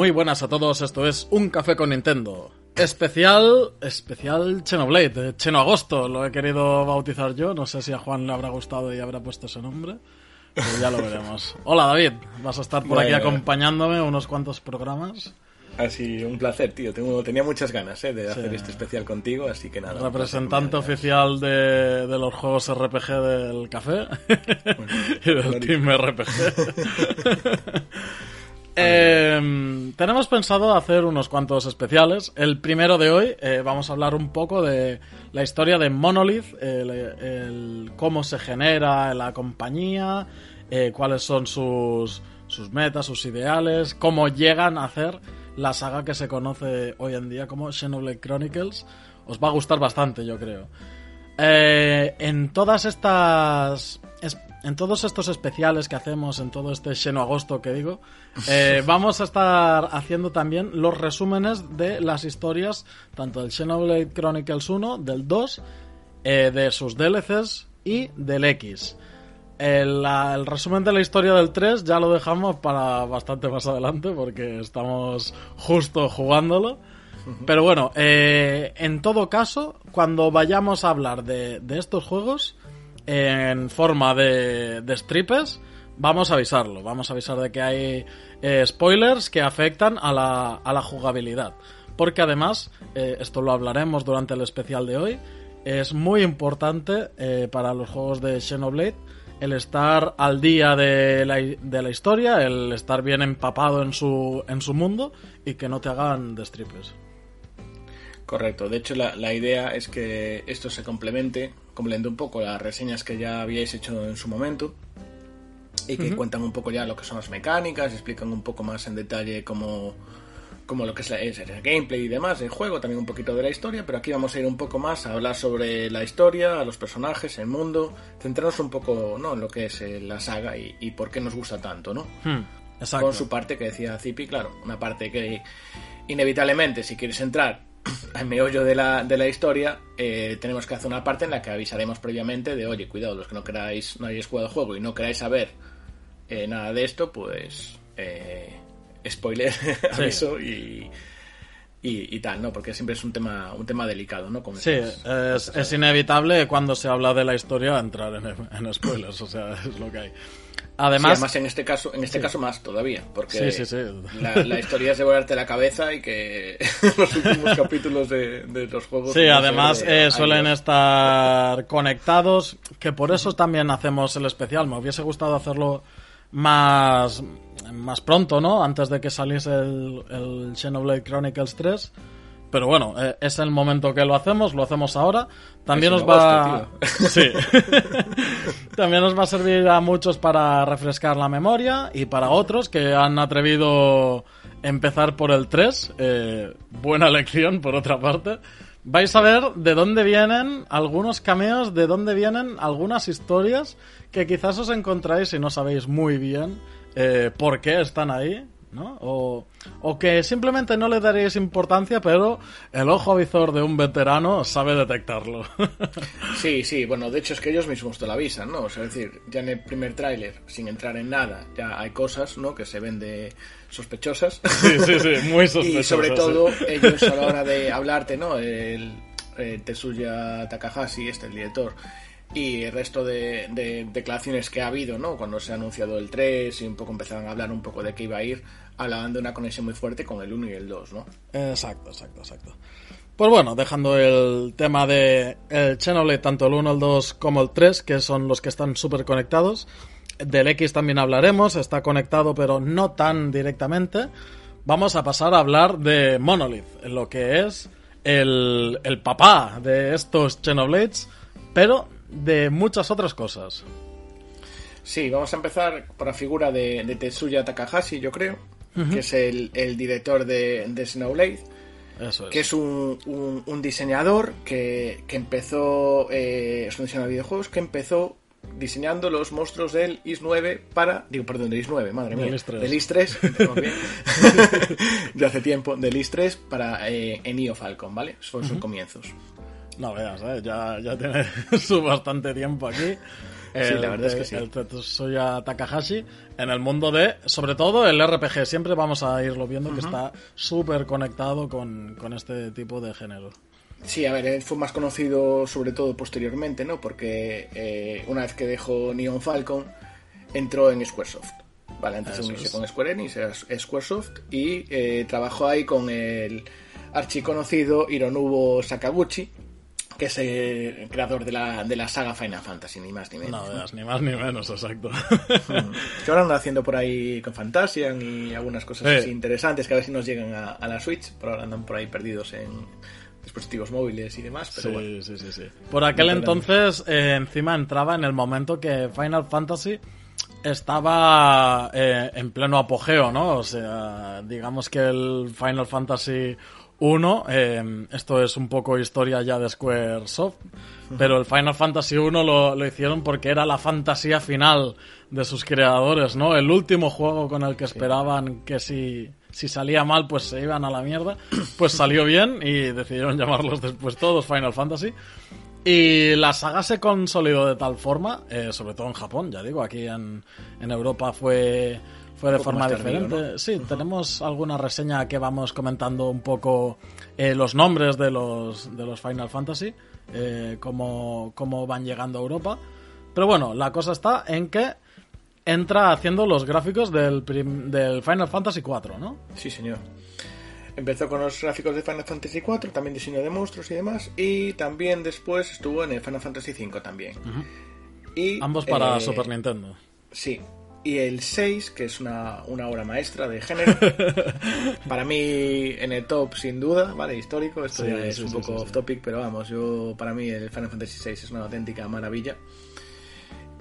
muy buenas a todos. Esto es Un Café con Nintendo. Especial, especial Xenoblade, eh, Cheno Agosto, lo he querido bautizar yo. No sé si a Juan le habrá gustado y habrá puesto ese nombre. Pero ya lo veremos. Hola David, vas a estar por aquí Bueno. acompañándome unos cuantos programas. Así, un placer, tío. Tengo, tenía muchas ganas eh, de hacer este especial contigo, así que nada. Representante oficial de, de los juegos RPG del café y del. Team RPG. Eh, tenemos pensado hacer unos cuantos especiales. El primero de hoy eh, vamos a hablar un poco de la historia de Monolith, el, cómo se genera la compañía, eh, cuáles son sus, sus metas, sus ideales, cómo llegan a hacer la saga que se conoce hoy en día como Xenoblade Chronicles. Os va a gustar bastante, yo creo. Eh, en todas estas. En todos estos especiales que hacemos, en todo este Xeno Agosto que digo, eh, vamos a estar haciendo también los resúmenes de las historias, tanto del Xenoblade Chronicles 1, del 2, eh, de sus DLCs y del X. El, la- el resumen de la historia del 3 ya lo dejamos para bastante más adelante porque estamos justo jugándolo. Pero bueno, eh, en todo caso, cuando vayamos a hablar de, de estos juegos en forma de, de strippers, vamos a avisarlo. Vamos a avisar de que hay eh, spoilers que afectan a la, a la jugabilidad. Porque además, eh, esto lo hablaremos durante el especial de hoy, es muy importante eh, para los juegos de Xenoblade el estar al día de la, de la historia, el estar bien empapado en su, en su mundo y que no te hagan de strippers. Correcto. De hecho, la, la idea es que esto se complemente, complemente un poco las reseñas que ya habíais hecho en su momento y que cuentan un poco ya lo que son las mecánicas, explican un poco más en detalle cómo, cómo lo que es, la- es el gameplay y demás, el juego, también un poquito de la historia, pero aquí vamos a ir un poco más a hablar sobre la historia, los personajes, el mundo, centrarnos un poco ¿no? en lo que es eh, la saga y, y por qué nos gusta tanto, ¿no? Hmm, con su parte que decía Zipi, claro, una parte que inevitablemente si quieres entrar al meollo de la, de la historia, eh, tenemos que hacer una parte en la que avisaremos previamente de, oye, cuidado, los que no queráis, no hayáis jugado el juego y no queráis saber eh, nada de esto, pues eh, spoiler, aviso y, y, y tal, ¿no? Porque siempre es un tema, un tema delicado, ¿no? Con Sí, es inevitable cuando se habla de la historia entrar en, en spoilers, o sea, es lo que hay. Sí, Además, en este caso, en este caso más todavía, porque Sí. La, la historia es de volarte la cabeza y que los últimos capítulos de, de los juegos. Sí, además de- eh, suelen estar conectados, que por eso también hacemos el especial. Me hubiese gustado hacerlo más, más pronto, ¿no? Antes de que saliese el, el Xenoblade Chronicles 3. Pero bueno, eh, es el momento que lo hacemos, lo hacemos ahora. También nos va... Sí. También nos va a servir a muchos para refrescar la memoria y para otros que han atrevido empezar por el 3. eh, buena lección, por otra parte. Vais a ver de dónde vienen algunos cameos, de dónde vienen algunas historias que quizás os encontráis y no sabéis muy bien eh, por qué están ahí. ¿No? O, o que simplemente no le daréis importancia, pero el ojo avizor de un veterano sabe detectarlo. sí, sí, bueno, de hecho es que ellos mismos te lo avisan, ¿no? O sea, es decir, ya en el primer tráiler, sin entrar en nada, ya hay cosas, ¿no? Que se ven de sospechosas. Sí, sí, sí, muy sospechosas. y sobre todo, ellos a la hora de hablarte, ¿no? El, el Tetsuya Takahashi, este, el director, y el resto de, declaraciones que ha habido, ¿no? Cuando se ha anunciado el 3 y un poco empezaron a hablar un poco de qué iba a ir, hablaban de una conexión muy fuerte con el 1 y el 2, ¿no? Exacto, exacto, exacto. Pues bueno, dejando el tema de el Xenoblade, tanto el 1, el 2 como el 3, que son los que están súper conectados. Del X también hablaremos, está conectado pero no tan directamente. Vamos a pasar a hablar de Monolith, lo que es el, el papá de estos Xenoblades, pero de muchas otras cosas. Sí, vamos a empezar por la figura de, Tetsuya Takahashi, yo creo, que es el, director de, de Snowblade. Que es un, un, diseñador que, que empezó. Eh, es un diseñador de videojuegos que empezó diseñando los monstruos del IS-9 para. Digo, perdón, del IS-9, madre mía. Del IS-3. de hace tiempo, del IS-3 para eh, en Falcon, ¿vale? Son sus comienzos. No veas, ¿eh? ya, ya tiene su bastante tiempo aquí. sí, la verdad es que sí. El Tetsuya Takahashi en el mundo de, sobre todo el RPG. Siempre vamos a irlo viendo que está súper conectado con, con, este tipo de género. Sí, a ver, él fue más conocido sobre todo posteriormente, ¿no? Porque eh, una vez que dejó Neon Falcon, entró en Squaresoft. Vale, antes se unió con Square Enix, era Squaresoft, y eh, trabajó ahí con el archiconocido Hironobu Sakaguchi, que es el creador de la, de la saga Final Fantasy, ni más ni menos. No, ni más ni menos, exacto. Mm. que ahora anda haciendo por ahí con Fantasian y algunas cosas interesantes que a ver si nos llegan a, la Switch, pero ahora andan por ahí perdidos en dispositivos móviles y demás. Pero sí, sí, sí, sí, Por aquel entonces, eh, encima entraba en el momento que Final Fantasy estaba eh, en pleno apogeo, ¿no? O sea, digamos que el Final Fantasy uno, eh, esto es un poco historia ya de Squaresoft, pero el Final Fantasy 1 lo, lo, hicieron porque era la fantasía final de sus creadores, ¿no? El último juego con el que esperaban que si, si salía mal pues se iban a la mierda, pues salió bien y decidieron llamarlos después todos Final Fantasy. Y la saga se consolidó de tal forma, eh, sobre todo en Japón, ya digo, aquí en, en Europa fue fue de forma diferente. Sí, tenemos alguna reseña que vamos comentando un poco eh, los nombres de los, de los Final Fantasy, eh, cómo, van llegando a Europa. Pero bueno, la cosa está en que entra haciendo los gráficos del, del Final Fantasy 4, ¿no? Sí, señor. Empezó con los gráficos de Final Fantasy 4, también diseño de monstruos y demás, y también después estuvo en el Final Fantasy 5 también. y, Ambos para eh, Super Nintendo. Sí, y el 6, que es una, una obra maestra de género. para mí, en el top, sin duda, ¿vale? Histórico, esto ya es un poco off topic, pero vamos, yo para mí el Final Fantasy 6 es una auténtica maravilla.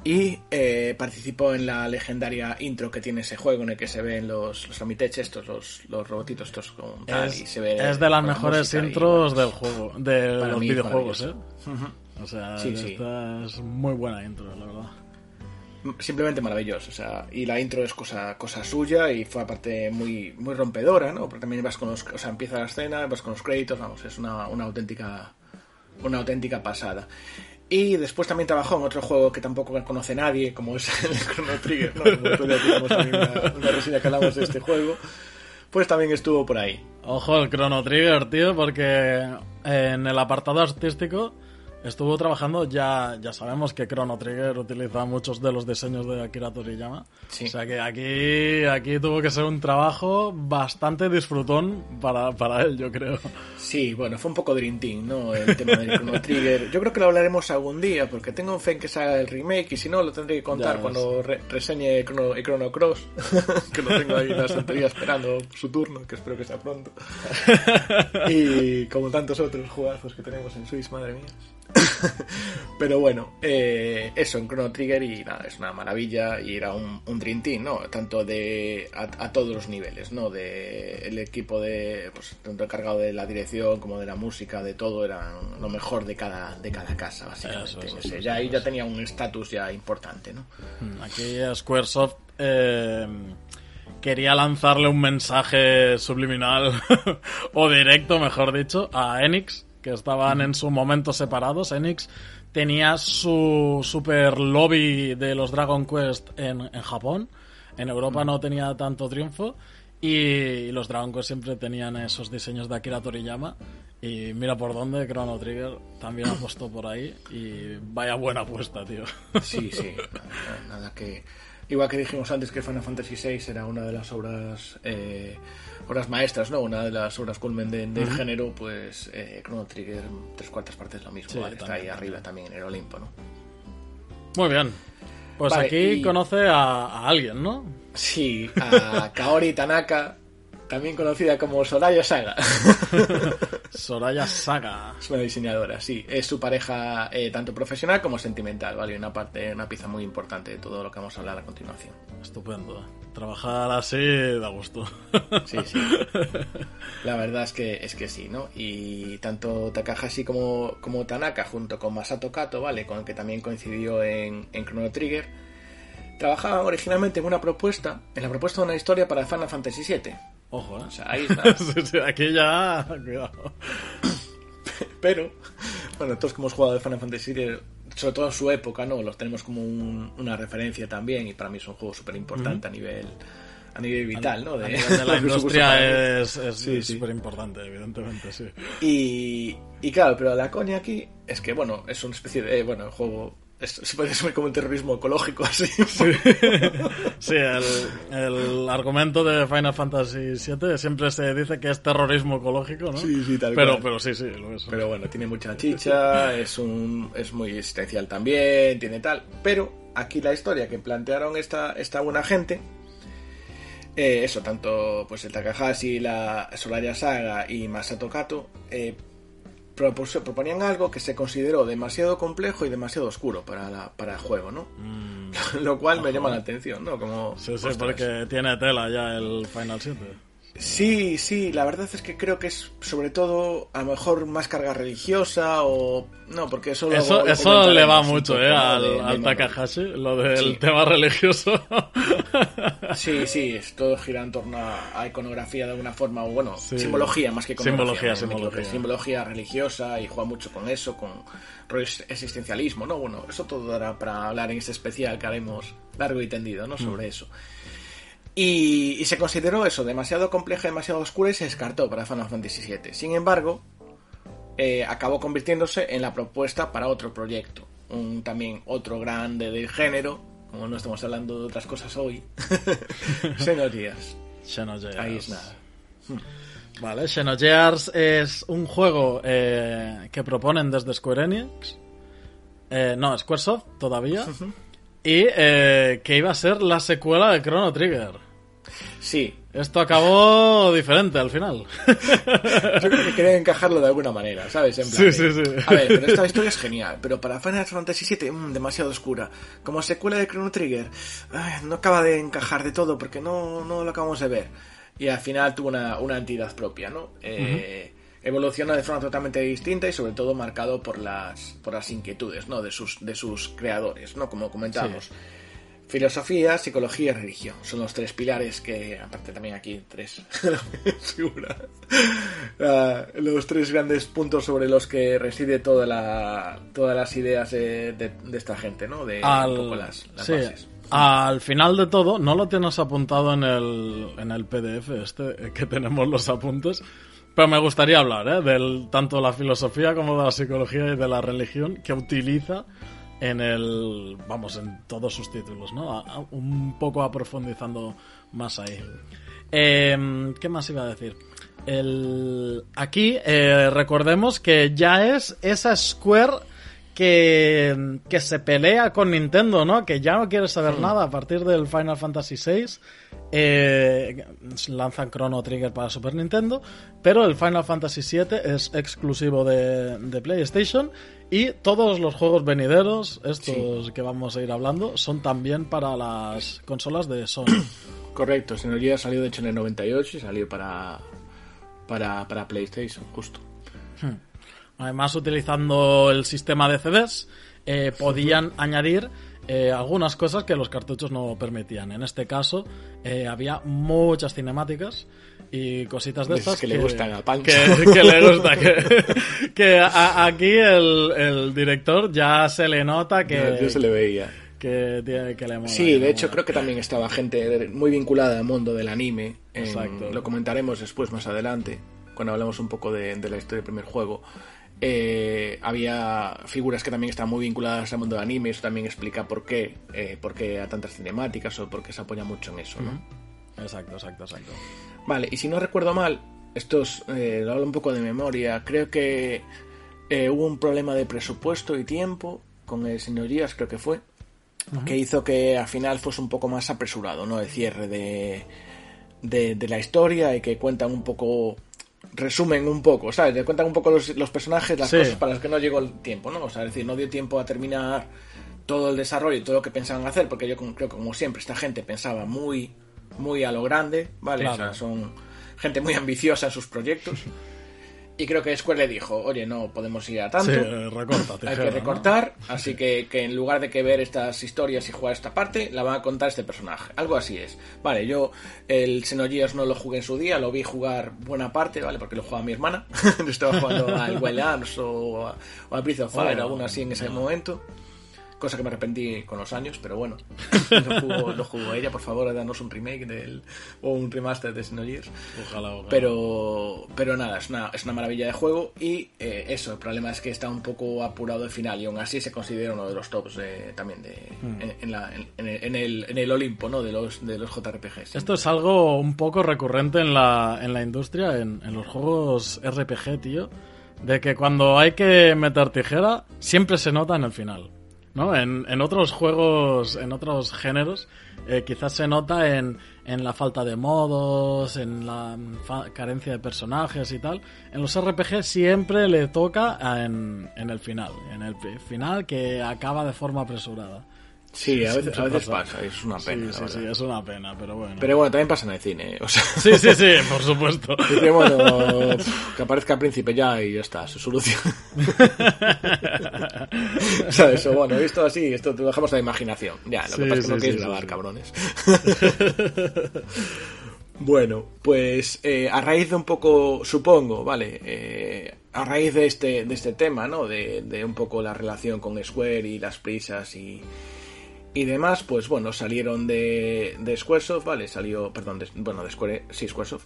Y eh, participó en la legendaria intro que tiene ese juego en el que se ven los, los estos, los, los robotitos estos con tal, es, y se ve Es de las mejores intros del juego, de los videojuegos, ¿eh? O sea, esta es muy buena intro, la verdad simplemente maravilloso, o sea, y la intro es cosa, cosa suya y fue aparte muy, muy rompedora, ¿no? Porque también vas con los, o sea, empieza la escena, vas con los créditos, vamos, es una, una auténtica, una auténtica pasada. Y después también trabajó en otro juego que tampoco conoce nadie, como es el Chrono Trigger, ¿no? Como una, una reseña que hablamos de este juego, pues también estuvo por ahí. Ojo el Chrono Trigger, tío, porque en el apartado artístico Estuvo trabajando, ya, ya sabemos que Chrono Trigger utiliza muchos de los diseños de Akira Toriyama. O sea que aquí, aquí tuvo que ser un trabajo bastante disfrutón para, para él, yo creo. Sí, bueno, fue un poco Dream Team, ¿no? El tema de Chrono Trigger. Yo creo que lo hablaremos algún día, porque tengo fe en que salga el remake y si no, lo tendré que contar cuando reseñe Chrono, Chrono Cross, que lo tengo ahí en la estantería esperando su turno, que espero que sea pronto. y como tantos otros jugazos que tenemos en Swiss, madre mía. Pero bueno, eh, eso en Chrono Trigger y nada, es una maravilla y era un, un Dream Team, ¿no? Tanto de a, todos los niveles, ¿no? De el equipo de, pues, tanto encargado de la dirección como de la música, de todo, eran lo mejor de cada, de cada casa, básicamente. ya ahí ya tenía un estatus ya importante, ¿no? Hmm, aquí Squaresoft eh, quería lanzarle un mensaje subliminal o directo, mejor dicho, a Enix, que estaban en su momento separados. Enix tenía su super lobby de los Dragon Quest en, Japón. En Europa no tenía tanto triunfo. Y los Dragon Quest siempre tenían esos diseños de Akira Toriyama. Y mira por dónde Chrono Trigger también apostó por ahí. Y vaya buena apuesta, tío. Sí, sí. Nada, nada que. Igual que dijimos antes que Final Fantasy VI era una de las obras eh, obras maestras, ¿no? Una de las obras culmen de- del género, pues eh, Chrono Trigger, tres cuartas partes lo mismo, Sí, ¿vale? Está también, ahí arriba también en el Olimpo, ¿no? Muy bien. Pues Vale, aquí y- conoce a, a alguien, ¿no? Sí, a Kaori Tanaka, también conocida como Soraya Saga. Soraya Saga. Es una diseñadora, sí. Es su pareja eh, tanto profesional como sentimental, ¿vale? Una parte, una pieza muy importante de todo lo que vamos a hablar a continuación. Estupendo. Trabajar así da gusto. Sí, sí. La verdad es que es que sí, ¿no? Y tanto Takahashi como, como Tanaka, junto con Masato Kato, ¿vale? Con el que también coincidió en, en Chrono Trigger, trabajaban originalmente en una propuesta, en la propuesta de una historia para Final Fantasy VII. Ojo, ¿eh? O sea, ahí está. Aquí ya... Cuidado. Pero, bueno, todos que hemos jugado de Final Fantasy sobre todo en su época, ¿no? Los tenemos como un- una referencia también y para mí es un juego súper importante a nivel a nivel vital, ¿no? A nivel de la industria es es Sí, sí. súper importante, evidentemente, sí. Y, y claro, pero la coña aquí es que, bueno, es una especie de. bueno, el juego se puede asumir como un terrorismo ecológico, así. Sí, el, el argumento de Final Fantasy VII siempre se dice que es terrorismo ecológico, ¿no? Sí, sí, tal pero, cual. Pero sí, sí, lo es. Pero bueno, tiene mucha chicha, es, un, es muy existencial también, tiene tal. Pero aquí la historia que plantearon esta, esta buena gente. eh, eso, tanto pues el Takahashi, la Solaria Saga y Masato Kato eh, proponían algo que se consideró demasiado complejo y demasiado oscuro para, la, para el juego, ¿no? Lo cual me llama la atención, ¿no? Como, Mm. Sí, sí, porque tiene tela ya el Final 7. Sí, sí, la verdad es que creo que es sobre todo a lo mejor más carga religiosa o... No, porque eso... Eso, le va mucho, ¿eh? Al, de-. Takahashi, lo del Sí. tema religioso. Sí, sí, es- todo gira en torno a, iconografía de alguna forma, o bueno, Sí. simbología más que iconografía. Simbología, simbología. Simbología religiosa y juega mucho con eso, con existencialismo, ¿no? Bueno, eso todo dará para hablar en este especial que haremos largo y tendido, ¿no? Sobre eso. Y, y se consideró eso demasiado compleja, demasiado oscura y se descartó para Final Fantasy VII. Sin embargo, eh, acabó convirtiéndose en la propuesta para otro proyecto. Un, también otro grande del género, como no estamos hablando de otras cosas hoy. Xenogears. Xenogears. Ahí es nada. Vale, Xenogears es un juego eh, que proponen desde Square Enix. Eh, no, Squaresoft todavía. Y eh, que iba a ser la secuela de Chrono Trigger. Sí, Esto acabó diferente al final. yo creo que quería encajarlo de alguna manera, ¿sabes? En plan Sí, sí, sí. A ver, pero esta historia es genial, pero para Final Fantasy VII, mm, demasiado oscura. Como secuela de Chrono Trigger, ay, no acaba de encajar de todo porque no, no lo acabamos de ver. Y al final tuvo una, una entidad propia, ¿no? Eh, Evoluciona de forma totalmente distinta y sobre todo marcado por las, por las inquietudes, ¿no? De sus, de sus creadores, ¿no? Como comentamos. Filosofía, psicología y religión. Son los tres pilares que, aparte también aquí tres figuras. Ah, los tres grandes puntos sobre los que reside toda la, todas las ideas de, de- de esta gente, ¿no? De al, un poco las, las sí, bases. al final de todo, no lo tienes apuntado en el, en el PDF este eh, que tenemos los apuntes, pero me gustaría hablar ¿eh? del tanto de la filosofía como de la psicología y de la religión que utiliza en el, vamos, en todos sus títulos, ¿no? Un poco aprofundizando más ahí. Eh, ¿Qué más iba a decir? El, aquí eh, recordemos que ya es esa Square que, que se pelea con Nintendo, ¿no? Que ya no quiere saber nada a partir del Final Fantasy VI. eh, lanzan Chrono Trigger para Super Nintendo, pero el Final Fantasy VII es exclusivo de, de PlayStation y todos los juegos venideros, estos que vamos a ir hablando, son también para las consolas de Sony. Correcto, Xenogears salió de hecho en el 98 y salió para, para, para PlayStation, justo. Además, utilizando el sistema de CDs, eh, podían añadir eh, algunas cosas que los cartuchos no permitían. En este caso, eh, había muchas cinemáticas y cositas de estas que, le gustan a Pancho. Que, le gusta. Que, aquí el, el, director ya se le nota que. Yo se le veía. Que, que le mola, Sí, de hecho, creo que también estaba gente muy vinculada al mundo del anime. Exacto. Lo comentaremos después, más adelante, cuando hablamos un poco de, de la historia del primer juego. Eh, había figuras que también están muy vinculadas al mundo del anime, eso también explica por qué, eh, por qué a tantas cinemáticas o por qué se apoya mucho en eso, ¿no? Exacto, exacto, exacto. Vale, y si no recuerdo mal, esto eh, lo hablo un poco de memoria, creo que eh, hubo un problema de presupuesto y tiempo con el señorías, creo que fue, que hizo que al final fuese un poco más apresurado, ¿no? El cierre de, de, de la historia y que cuentan un poco resumen un poco, ¿sabes? Le cuentan un poco los, los personajes, las cosas para las que no llegó el tiempo, ¿no? O sea, es decir, no dio tiempo a terminar todo el desarrollo y todo lo que pensaban hacer, porque yo creo que como siempre esta gente pensaba muy, muy a lo grande, ¿vale? O sea, son gente muy ambiciosa en sus proyectos. Y creo que Square le dijo, oye, no podemos ir a tanto. Sí, recorta, hay que recortar, así que, que, en lugar de que ver estas historias y jugar esta parte, la va a contar este personaje. Algo así es. Vale, yo el Xenogears no lo jugué en su día, lo vi jugar buena parte, ¿vale? Porque lo jugaba mi hermana. Estaba jugando al Wild Arms o, a, o al Breath of Fire, alguna así en ese momento cosa que me arrepentí con los años, pero bueno, lo jugó, lo jugó ella, por favor, danos un remake del, o un remaster de Xenogears. Ojalá, ojalá. Pero, pero nada, es una, es una maravilla de juego y eh, eso, el problema es que está un poco apurado el final y aún así se considera uno de los tops de, también de, mm. en, en, la, en, en, el, en el Olimpo ¿no? de, los, de los JRPGs. Esto es algo un poco recurrente en la, en la industria, en, en los juegos RPG, tío. De que cuando hay que meter tijera, siempre se nota en el final. ¿No? En, en, otros juegos, en otros géneros, eh, quizás se nota en, en, la falta de modos, en la carencia de personajes y tal. En los RPG siempre le toca en, en el final, en el final que acaba de forma apresurada. Sí, a veces, a veces pasa. es una pena. Sí, sí, sí, es una pena, pero bueno. Pero bueno, también pasa en el cine. O sea... Sí, sí, sí, por supuesto. Que bueno, que aparezca el príncipe ya y ya está, su solución. ¿Sabes? O bueno, esto así, esto te lo dejamos a la imaginación. Ya, lo que pasa es que no quieres grabar, cabrones. bueno, pues eh, a raíz de un poco, supongo, vale, eh, a raíz de este, de este tema, ¿no? De, de un poco la relación con Square y las prisas y y demás, pues bueno, salieron de, de Squaresoft, ¿vale? Salió, perdón, de, bueno, de Square, sí, Squaresoft.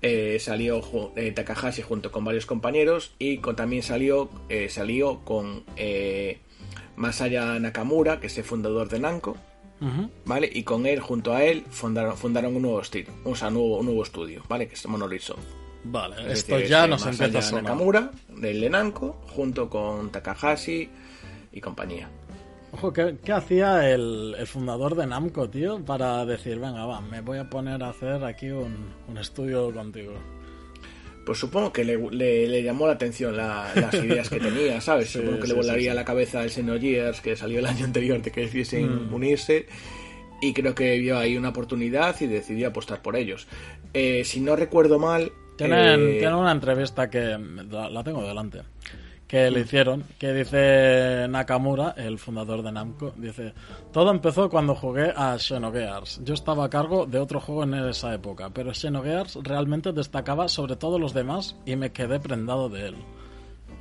Eh, salió eh, Takahashi junto con varios compañeros y con, también salió, eh, salió con eh, Masaya Nakamura, que es el fundador de Namco, uh -huh. ¿vale? Y con él, junto a él, fundaron, fundaron un nuevo estilo, o sea, un nuevo, un nuevo estudio, ¿vale? Que es Monolith Soft. Vale, es esto decir, ya nos Masaya empieza a sonar. Nakamura, del de Namco, junto con Takahashi y compañía. Ojo, ¿qué, qué hacía el, el, fundador de Namco, tío? Para decir, venga, va, me voy a poner a hacer aquí un, un estudio contigo. Pues supongo que le, le, le llamó la atención la, las ideas que tenía, ¿sabes? Sí, supongo que sí, le volaría sí, la cabeza el Xenogears que salió el año anterior de que decidiesen mm. unirse y creo que vio ahí una oportunidad y decidió apostar por ellos. Eh, si no recuerdo mal... Tienen, eh... tienen una entrevista que la, la tengo delante que le hicieron, que dice Nakamura, el fundador de Namco, dice, todo empezó cuando jugué a Xenogears. Yo estaba a cargo de otro juego en esa época, pero Xenogears realmente destacaba sobre todos los demás y me quedé prendado de él.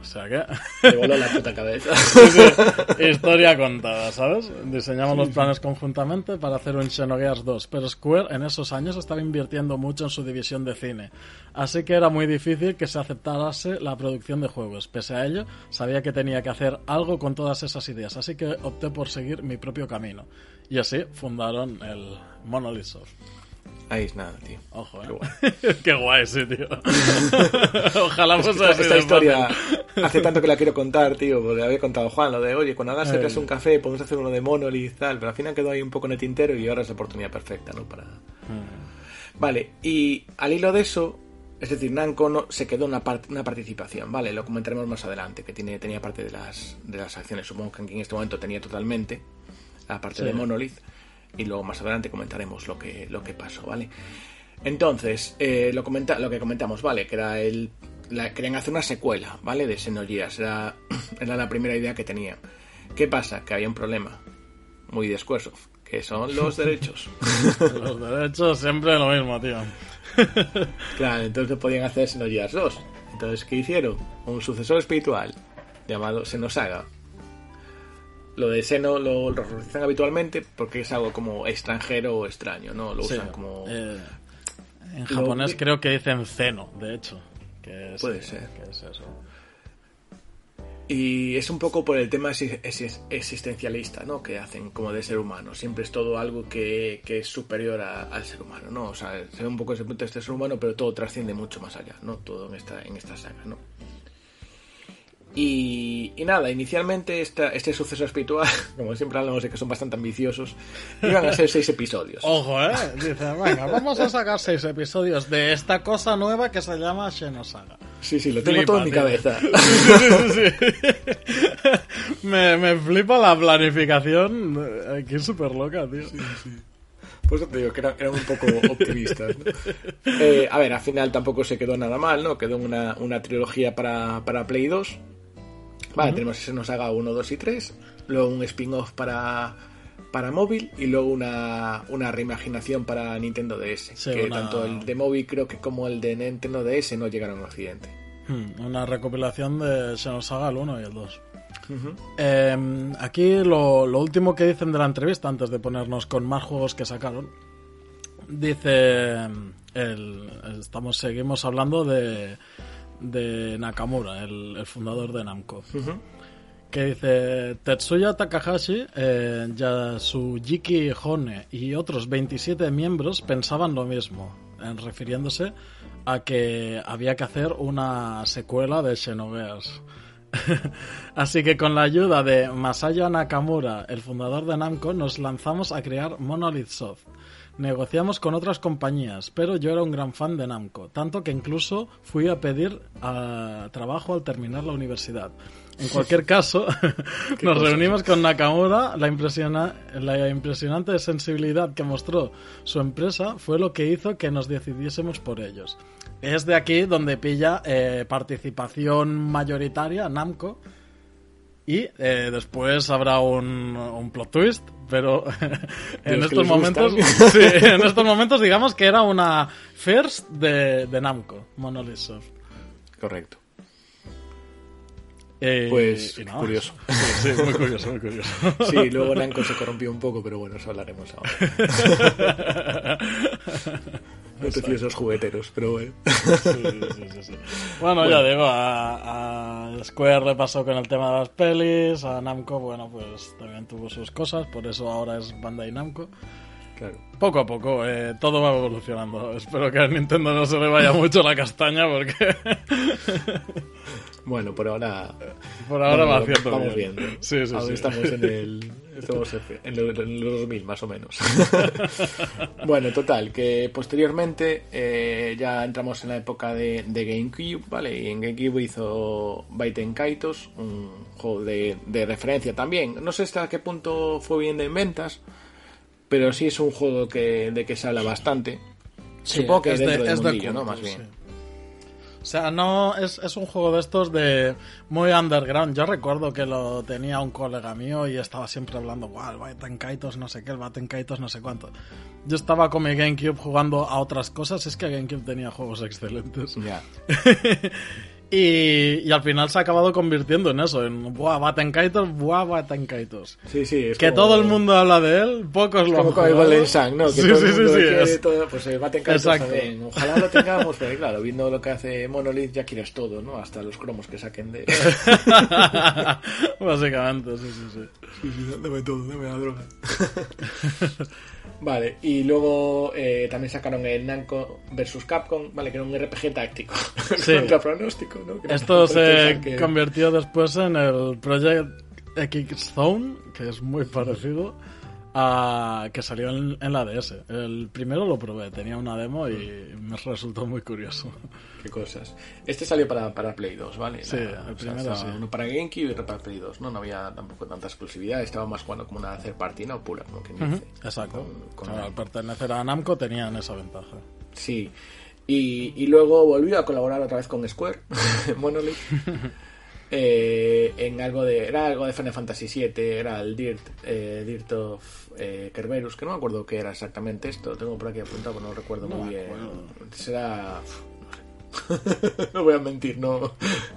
O sea que... Me voló la puta cabeza. sí, sí. Historia contada, ¿sabes? Diseñamos sí, los planes conjuntamente para hacer un Xenogears 2, pero Square en esos años estaba invirtiendo mucho en su división de cine. Así que era muy difícil que se aceptase la producción de juegos. Pese a ello, sabía que tenía que hacer algo con todas esas ideas, así que opté por seguir mi propio camino. Y así fundaron el Monolith Soft. Ahí es nada, tío. Ojo, eh. Qué guay, Qué guay sí, tío. Ojalá fuese esta, esta historia hace tanto que la quiero contar, tío, porque había contado Juan lo de, oye, cuando hagas eh. un café podemos hacer uno de Monolith y tal, pero al final quedó ahí un poco en el tintero y ahora es la oportunidad perfecta, ¿no? Para... Mm. Vale, y al hilo de eso, es decir, Namco no, se quedó una, part, una participación, ¿vale? Lo comentaremos más adelante, que tiene, tenía parte de las, de las acciones, supongo que en este momento tenía totalmente la parte sí. de Monolith y luego más adelante comentaremos lo que, lo que pasó, ¿vale? Entonces, eh, lo, comenta, lo que comentamos, ¿vale? Que era el. La, querían hacer una secuela, ¿vale? De Xenogears. Era, era la primera idea que tenían. ¿Qué pasa? Que había un problema. muy de Squaresoft, que son los derechos. Los derechos siempre lo mismo, tío. claro, entonces podían hacer Xenogears 2. Entonces, ¿qué hicieron? Un sucesor espiritual llamado Xenosaga. Lo de Seno lo, lo utilizan habitualmente porque es algo como extranjero o extraño, ¿no? Lo Sí, usan como... eh, en japonés Lo- creo que dicen Zeno, de hecho. Que es- Puede ser. que es eso. Y es un poco por el tema exi- exi- existencialista, ¿no? Que hacen como de ser humano. Siempre es todo algo que, que es superior a- al ser humano, ¿no? O sea, se ve un poco ese punto de este ser humano, pero todo trasciende mucho más allá, ¿no? Todo en esta, en esta saga, ¿no? Y, y nada, inicialmente esta, este suceso espiritual, como siempre hablamos de que son bastante ambiciosos, iban a ser seis episodios. Ojo, ¿eh? Dice, venga, vamos a sacar seis episodios de esta cosa nueva que se llama Xenosaga. Sí, sí, lo tengo Flipa, todo en mi tío. cabeza. Sí, sí, sí. me, me flipa la planificación eh, aquí súper loca, tío. Por eso te digo que era- eran un poco optimistas. ¿no? Eh, a ver, al final tampoco se quedó nada mal, ¿no? Quedó una, una trilogía para, para Play 2. Vale, tenemos ese nos haga 1, 2 y 3. Luego un spin-off para, para móvil y luego una, una reimaginación para Nintendo DS. Sí, que una- tanto el de móvil creo que como el de Nintendo DS no llegaron a Occidente. Hmm, Una recopilación de Xenosaga el 1 y el 2. Eh, aquí lo, lo último que dicen de la entrevista, antes de ponernos con más juegos que sacaron, dice, el, estamos seguimos hablando de, de Nakamura, el, el fundador de Namco, que dice Tetsuya Takahashi, eh, Yasuyuki Hone y otros 27 miembros pensaban lo mismo, en refiriéndose a que había que hacer una secuela de Xenogears. Así que con la ayuda de Masaya Nakamura, el fundador de Namco, nos lanzamos a crear Monolith Soft. Negociamos con otras compañías, pero yo era un gran fan de Namco, tanto que incluso fui a pedir ah, trabajo al terminar la universidad. En cualquier caso, nos reunimos con Nakamura, la, impresiona- la impresionante sensibilidad que mostró su empresa fue lo que hizo que nos decidiésemos por ellos. Es de aquí donde pilla eh, participación mayoritaria Namco y eh, después habrá un, un plot twist, pero en estos momentos sí, en estos momentos digamos que era una first de, de Namco, Monolith Soft. Correcto. Eh, Pues, nada, curioso. Sí, sí, muy curioso, muy curioso. Sí, luego Namco se corrompió un poco, pero bueno, eso hablaremos ahora. No te esos jugueteros, pero bueno. Sí, sí. Bueno, ya digo, a, a Square le pasó con el tema de las pelis, a Namco, bueno, pues también tuvo sus cosas, por eso ahora es Bandai Namco. Claro. Poco a poco, eh, todo va evolucionando. Espero que a Nintendo no se le vaya mucho la castaña porque Bueno, por ahora. por ahora va vamos, haciendo vamos bien. viendo. Sí, sí, Ahora sí. estamos en el. Estamos en los, en los 2000, más o menos. bueno, total, que posteriormente eh, ya entramos en la época de, de GameCube, ¿vale? Y en GameCube hizo Baiten Kaitos, un juego de, de referencia también. No sé hasta qué punto fue bien de ventas, pero sí es un juego que, de que se habla bastante. Sí, Supongo que es de- del es de mundillo, ¿no? Más bien. O sea, no es, es un juego de estos de muy underground. Yo recuerdo que lo tenía un colega mío y estaba siempre hablando, wow, el Baten Kaitos no sé qué, el Baten Kaitos no sé cuánto. Yo estaba con mi GameCube jugando a otras cosas, es que GameCube tenía juegos excelentes. Ya. Y, y al final se ha acabado convirtiendo en eso, en buah, Baten Kaitos, buah, Baten Kaitos. Sí, sí. Es Que como- todo el mundo habla de él, pocos lo han Como. Golden Sun, ¿no? Que Sí, todo sí, el sí, mundo sí, quiere es- todo, pues el Baten Kaitos Exacto. también. Ojalá lo tengamos, pero claro, viendo lo que hace Monolith ya quieres todo, ¿no? Hasta los cromos que saquen de... Básicamente, sí, sí, sí. Sí, sí, dame todo, dame la droga. vale, y luego eh, también sacaron el Namco vs Capcom, vale, que era un RPG táctico. Sí. Contra pronóstico, ¿no? Que Esto no se que- convirtió después en el Project X Zone, que es muy parecido a que salió en, en la DS. El primero lo probé, tenía una demo y me resultó muy curioso. Qué cosas. Este salió para, para Play 2, ¿vale? Sí, el o sea, primero sí. Uno para GameCube y otro para Play 2, ¿no? No había tampoco tanta exclusividad, estaba más jugando como una third party, ¿no? Pura, como que dice. Exacto. Con- con Claro, al pertenecer a Namco tenían esa ventaja. Sí. Y, y luego volvió a colaborar otra vez con Square, Monolith. eh, en algo de era algo de Final Fantasy VII era el Dirt eh, Dirt of eh, Kerberos que no me acuerdo qué era exactamente esto lo tengo por aquí apuntado pero no lo recuerdo No muy bien acuerdo. será no sé no voy a mentir no,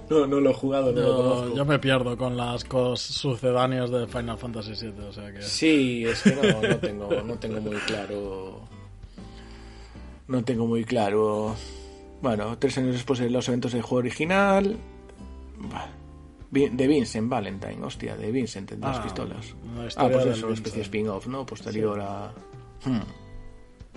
no, no lo he jugado no lo Yo, conozco yo me pierdo con las cosas sucedáneas de Final Fantasy VII, o sea que... Sí, es que no, no tengo, no tengo muy claro. No tengo muy claro. Bueno, tres años después de los eventos del juego original. Bah, De Vincent Valentine, hostia, de Vincent en las Ah, pistolas. la Ah, pues eso, una especie de spin-off, ¿no? Posterior a. Hmm.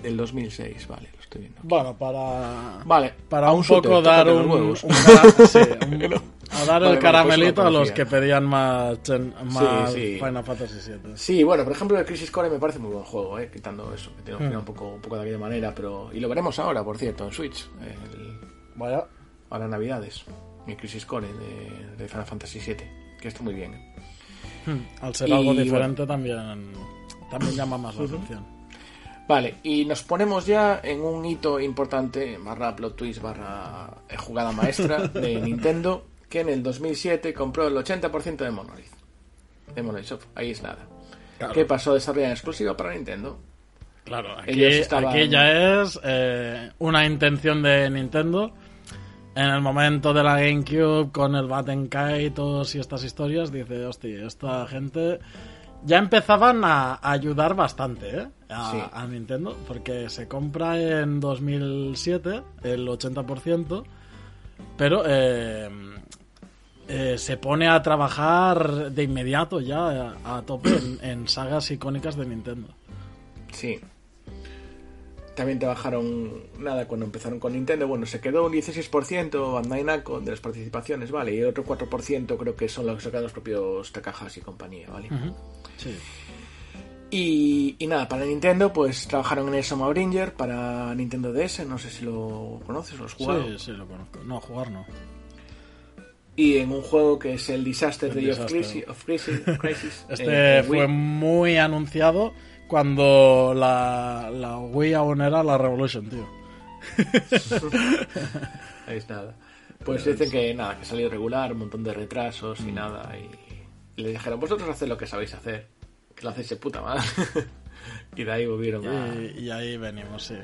Del 2006, vale, lo estoy viendo. Bueno, para... Vale, Para un shooter, poco dar un, un sí, un- a dar Vale, el vale, caramelito pues a lo los que pedían más, más sí. Final Fantasy VII. Sí, bueno, por ejemplo, el Crisis Core me parece muy buen juego, ¿eh? quitando eso, que tiene un final un poco, un poco de aquella manera, pero. Y lo veremos ahora, por cierto, en Switch, el- Vaya. ahora Navidades, el Crisis Core de, de Final Fantasy VII, que está muy bien. ¿eh? Hmm, Al ser Y, algo bueno. diferente también, también llama más la atención. Vale, y nos ponemos ya en un hito importante, barra plot twist, barra eh, jugada maestra de Nintendo, que en el 2007 compró el 80% de Monolith. De Monolith Soft, ahí es nada. Claro. Que pasó a desarrollar en exclusiva para Nintendo. Claro, aquí, Ellos estaban- aquí ya es eh, una intención de Nintendo. En el momento de la GameCube, con el Batten Kaitos y estas historias, dice, hostia, esta gente ya empezaban a ayudar bastante ¿eh? a, Sí. a Nintendo, porque se compra en 2007 el 80%, pero eh, eh, se pone a trabajar de inmediato ya a, a tope en- en sagas icónicas de Nintendo. Sí. También trabajaron nada cuando empezaron con Nintendo. Bueno, se quedó un 16% Bandai Namco de las participaciones, ¿vale? Y el otro 4% creo que son los que sacan los propios Takahashi y compañía, ¿vale? Sí. Y, y nada, para Nintendo, pues trabajaron en el Soma Bringer para Nintendo DS, no sé si lo conoces, lo has jugado. Sí, sí, lo conozco. No, jugar no. Y en un juego que es el Disaster El Day of. Crisis. Of Crisis, Crisis, Este eh, Wii. fue muy anunciado cuando la, la Wii aún era la Revolution, tío. Ahí es nada. Pues dicen que nada, que salió regular, un montón de retrasos y nada. Y, y le dijeron, vosotros haced lo que sabéis hacer, que lo hacéis de puta madre. y de ahí volvieron a... Y, y ahí venimos, sí.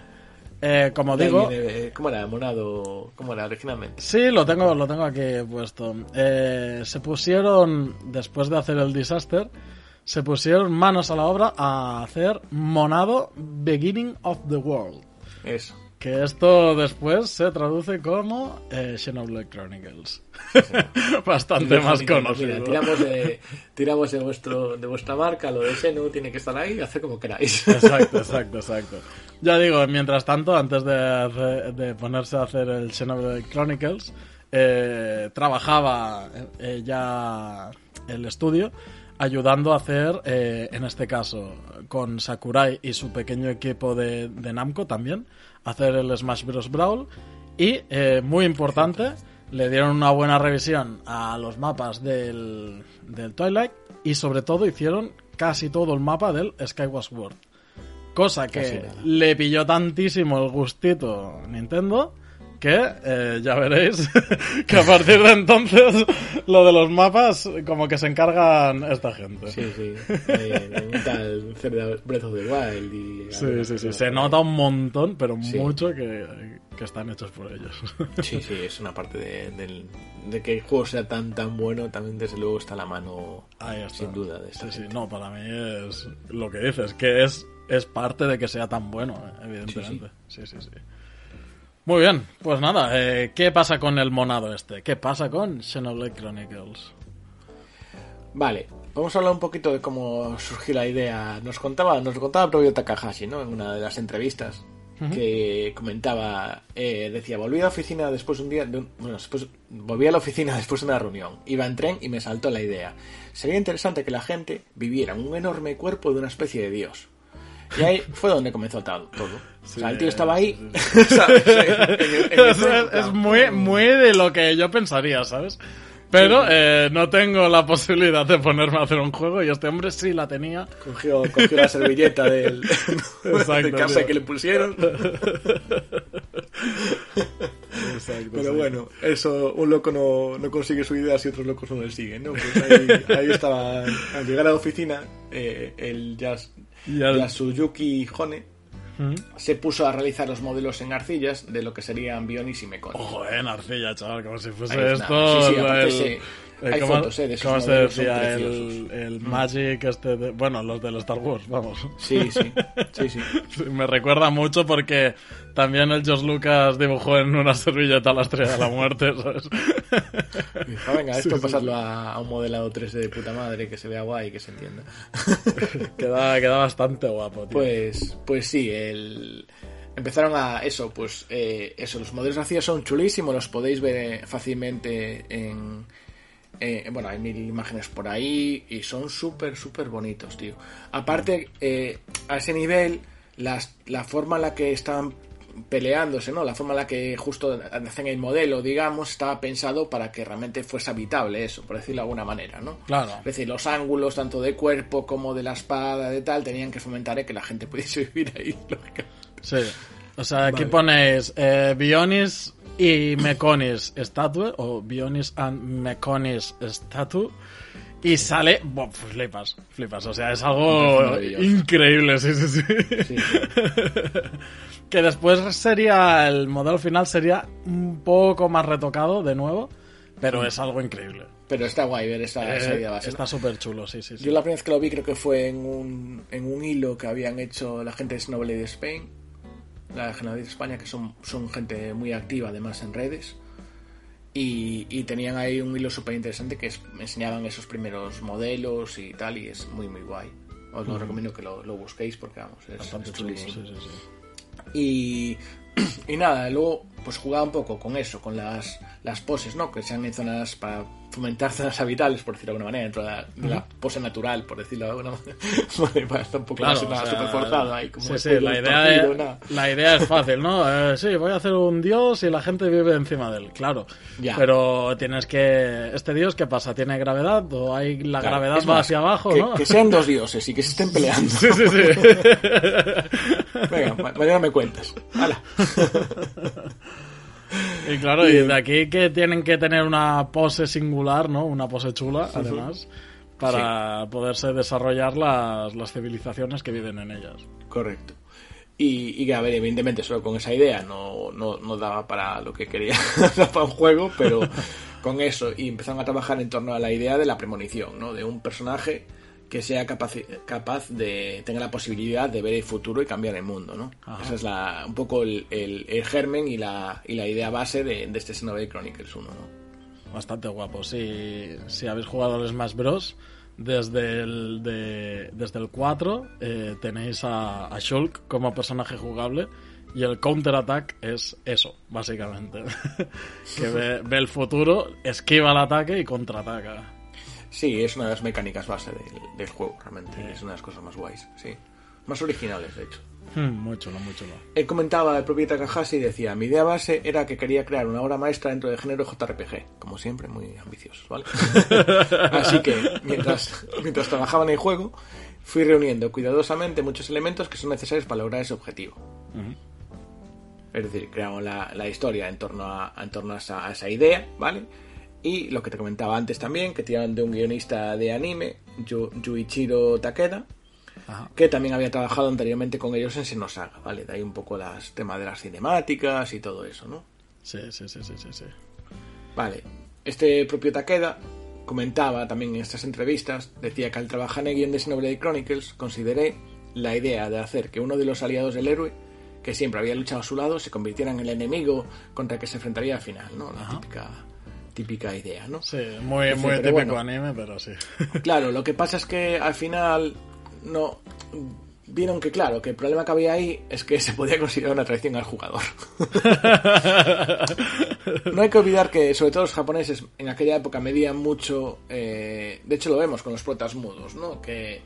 Eh, como de digo, viene- ¿Cómo era? Monado... ¿Cómo era originalmente? sí, lo tengo, lo tengo aquí puesto. Eh, se pusieron, después de hacer el disaster, se pusieron manos a la obra a hacer Monado Beginning of the World. Eso. Que esto después se traduce como eh, Xenoblade Chronicles. Bastante más Mira, conocido. tiramos de, tiramos de, vuestro, de vuestra marca, lo de Seno tiene que estar ahí, hacer como queráis. Exacto, exacto, exacto. Ya digo, mientras tanto, antes de, hacer- de ponerse a hacer el Xenoblade Chronicles, eh, trabajaba eh, ya el estudio ayudando a hacer, eh, en este caso, con Sakurai y su pequeño equipo de, de Namco también, hacer el Smash Bros. Brawl. Y, eh, muy importante, le dieron una buena revisión a los mapas del, del Twilight y sobre todo hicieron casi todo el mapa del Skyward Sword. Cosa que le pilló tantísimo el gustito Nintendo que eh, ya veréis que a partir de entonces lo de los mapas como que se encargan esta gente. Sí, sí. Eh, un tal Breath of the Wild y... Sí, sí, sí. Se nota un montón, pero Sí. mucho que, que están hechos por ellos. Sí, sí, es una parte de, del- de que el juego sea tan tan bueno, también desde luego está a la mano, Ahí está. sin duda, de esta Sí, sí. gente. No, para mí es lo que dices, que es, es parte de que sea tan bueno, evidentemente. Sí, sí, sí. Muy bien, pues nada, eh, ¿qué pasa con el monado este? ¿Qué pasa con Xenoblade Chronicles? Vale, vamos a hablar un poquito de cómo surgió la idea. Nos contaba, nos contaba el propio Takahashi, ¿no? En una de las entrevistas que comentaba, eh, decía, volví a la oficina después de un día, de un- bueno, después, volví a la oficina después de una reunión, iba en tren y me saltó la idea. Sería interesante que la gente viviera un enorme cuerpo de una especie de dios. Y ahí fue donde comenzó todo. o sea, el tío estaba ahí. es, muy, muy de lo que yo pensaría, ¿sabes? Pero eh, no tengo la posibilidad de ponerme a hacer un juego y este hombre sí la tenía. Cogió, cogió la servilleta del, de Exacto, casa tío. que le pusieron. Pero bueno, eso, un loco no, no, consigue su idea si otros locos no le siguen, ¿no? Pues ahí, ahí estaba, al llegar a la oficina, eh, el Yas, Yasuyuki Hone ¿Mm? se puso a realizar los modelos en arcillas de lo que serían Bionis y Meconis. Ojo, en arcilla, chaval, como si fuese esto. Sí, sí, hay ¿Cómo, fotos, ¿eh? De ¿Cómo se decía? El, el, Magic, este. De, bueno, los del Star Wars, vamos. Sí, sí. sí, sí. Me recuerda mucho porque también el Josh Lucas dibujó en una servilleta la estrella de la muerte, ¿sabes? Dijo, venga, esto sí, pasarlo a, a, un modelado 3D de puta madre que se vea guay y que se entienda. queda, queda bastante guapo, tío. Pues, pues sí, el empezaron a eso, pues eh, eso, los modelos arcillas son chulísimos, los podéis ver fácilmente en, eh, bueno, hay mil imágenes por ahí y son súper, súper bonitos, tío. Aparte, eh, a ese nivel, las, la forma en la que están peleándose, ¿no? La forma en la que justo hacen el modelo, digamos, estaba pensado para que realmente fuese habitable eso, por decirlo de alguna manera, ¿no? Claro. Es decir, los ángulos, tanto de cuerpo como de la espada, de tal, tenían que fomentar que la gente pudiese vivir ahí, Sí. O sea, aquí vale. ponéis eh, Bionis y Meconis Statue, o Bionis and Meconis Statue, y sale, bueno, pues flipas, flipas, o sea, es algo increíble, sí, sí, sí. sí, sí. que después sería, el modelo final sería un poco más retocado de nuevo, pero es algo increíble. Pero está guay ver esa, Eh, idea base. está súper chulo, sí, sí, sí. Yo la primera vez que lo vi creo que fue en un, en un hilo que habían hecho la gente de Snowblade Spain, la Generalidad de España, que son, son gente muy activa además en redes. Y, y tenían ahí un hilo súper interesante que es, enseñaban esos primeros modelos y tal, y es muy, muy guay. Os lo recomiendo que lo, lo busquéis porque, vamos, es, Bastante chulísimo. sí, sí, sí. Y, y nada, luego pues jugaba un poco con eso, con las, las poses, ¿no? Que sean en zonas para fomentar zonas habitales, por decirlo de alguna manera, dentro de la, de la pose natural, por decirlo de alguna manera. Estar un poco Claro, más o sea, forzado ahí. Como sí, sí, después la idea, torcido, es, la idea es fácil, ¿no? Eh, sí, voy a hacer un dios y la gente vive encima de él, claro. Ya. Pero tienes que... ¿Este dios qué pasa? ¿Tiene gravedad? ¿O hay la Claro, gravedad va más, hacia abajo, que, no? que sean dos dioses y que se estén peleando. Sí, sí, sí. Venga, ma- mañana me cuentas. Hala. Y claro, y de aquí que tienen que tener una pose singular, ¿no? Una pose chula, además, para poderse desarrollar las, las civilizaciones que viven en ellas. Correcto. Y, y que, a ver, evidentemente, solo con esa idea no, no, no daba para lo que quería, para un juego, pero con eso, y empezaron a trabajar en torno a la idea de la premonición, ¿no? De un personaje que sea capaz, capaz de tener la posibilidad de ver el futuro y cambiar el mundo, ¿no? Ajá. Esa es la, un poco el, el, el germen y la, y la idea base de, de este Xenoblade Chronicles 1, ¿no? Bastante guapo. Si, si habéis jugado al Smash Bros. Desde el, de- desde el 4 eh, tenéis a, a Shulk como personaje jugable y el counter attack es eso, básicamente. que ve, ve el futuro, esquiva el ataque y contraataca. Sí, es una de las mecánicas base del, del juego, realmente. Es una de las cosas más guays, sí. Más originales, de hecho. Hmm, muy chulo, muy chulo. Él comentaba, el propio Takahashi decía, mi idea base era que quería crear una obra maestra dentro del género JRPG. Como siempre, muy ambiciosos, ¿vale? Así que, mientras, mientras trabajaba en el juego, fui reuniendo cuidadosamente muchos elementos que son necesarios para lograr ese objetivo. Es decir, creamos la, la historia en torno, a, en torno a, esa, a esa idea, ¿vale? Y lo que te comentaba antes también, que tiraron de un guionista de anime, Yu- Yuichiro Takeda, Ajá. que también había trabajado anteriormente con ellos en Xenosaga, ¿vale? De ahí un poco las temas de las cinemáticas y todo eso, ¿no? Sí, sí, sí, sí, sí, sí. Vale, este propio Takeda comentaba también en estas entrevistas, decía que al trabajar en el guion de Xenoblade Chronicles consideré la idea de hacer que uno de los aliados del héroe, que siempre había luchado a su lado, se convirtiera en el enemigo contra el que se enfrentaría al final, ¿no? La Ajá. típica, típica idea, ¿no? Sí, muy, muy típico bueno. anime, pero sí. Claro, lo que pasa es que al final no vieron que claro, que el problema que había ahí es que se podía considerar una traición al jugador. no hay que olvidar que sobre todo los japoneses en aquella época medían mucho, eh, de hecho lo vemos con los protas mudos, ¿no? Que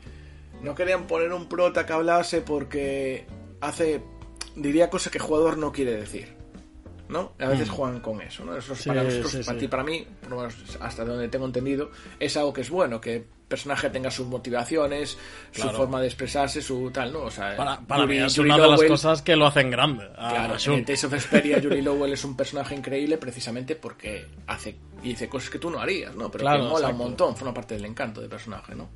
no querían poner un prota que hablase porque hace diría cosas que el jugador no quiere decir. ¿No? A veces juegan con eso, ¿no? Eso es Sí, para nosotros, sí, para sí. ti, para mí, hasta donde tengo entendido, es algo que es bueno, que el personaje tenga sus motivaciones, Claro. su forma de expresarse, su tal, ¿no? O sea, Para, para mí es Yuri una de las cosas que lo hacen grande. Claro, en Tales of Vesperia, Yuri Lowell es un personaje increíble precisamente porque hace y dice cosas que tú no harías, ¿no? Pero Claro, que mola exacto. un montón, forma parte del encanto del personaje, ¿no?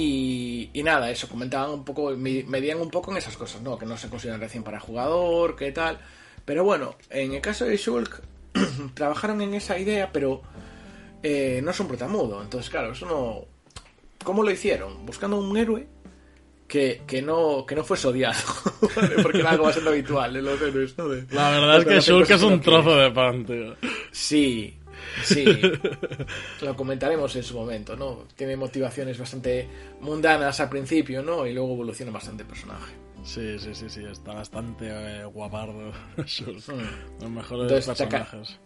Y, y nada, eso, comentaban un poco, me- medían un poco en esas cosas, ¿no? Que no se consideran recién para jugador, que tal. Pero bueno, en el caso de Shulk, trabajaron en esa idea, pero eh, no es un protamudo. Entonces, claro, eso no. ¿Cómo lo hicieron? Buscando un héroe que, que no, que no fuese odiado. Porque era algo bastante habitual en los héroes, ¿no? De- La verdad es que Shulk es un trozo de pan, tío. Sí, sí. Lo comentaremos en su momento, ¿no? Tiene motivaciones bastante mundanas al principio, ¿no? Y luego evoluciona bastante el personaje. Sí, sí, sí, sí, está bastante eh, guapardo Shulk. Mm. Los mejores Entonces, personajes.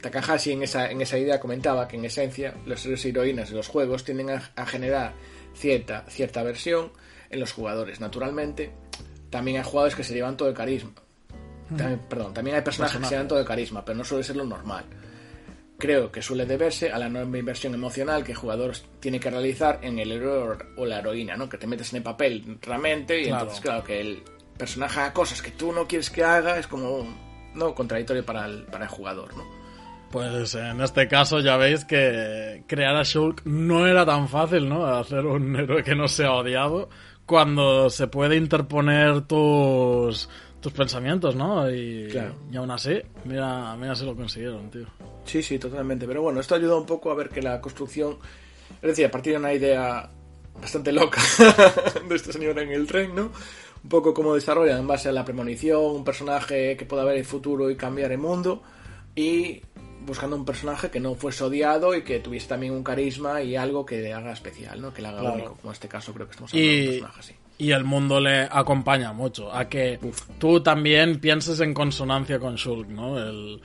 Takahashi en esa, en esa idea comentaba que en esencia los héroes y heroínas de los juegos tienden a, a generar cierta, cierta aversión en los jugadores. Naturalmente, también hay jugadores que se llevan todo el carisma. También- perdón, también hay personajes que se llevan todo el carisma, pero no suele ser lo normal. Creo que suele deberse a la enorme inversión emocional que el jugador tiene que realizar en el héroe o la heroína, ¿no? Que te metes en el papel realmente y Claro. entonces, claro, que el personaje haga cosas que tú no quieres que haga es como, ¿no? Contradictorio para el, para el jugador, ¿no? Pues en este caso ya veis que crear a Shulk no era tan fácil, ¿no? Hacer un héroe que no sea odiado cuando se puede interponer tus, tus pensamientos, ¿no? Y, Claro. y aún así, mira, mira si lo consiguieron, tío. Sí, sí, totalmente. Pero bueno, esto ayuda un poco a ver que la construcción, es decir, a partir de una idea bastante loca de este señor en el tren, ¿no? Un poco cómo desarrollan en base a la premonición, un personaje que pueda ver el futuro y cambiar el mundo, y buscando un personaje que no fuese odiado y que tuviese también un carisma y algo que le haga especial, ¿no? Que le haga Claro. único, como en este caso creo que estamos hablando de un Y, personaje así. y el mundo le acompaña mucho a que tú también pienses en consonancia con Shulk, ¿no? El,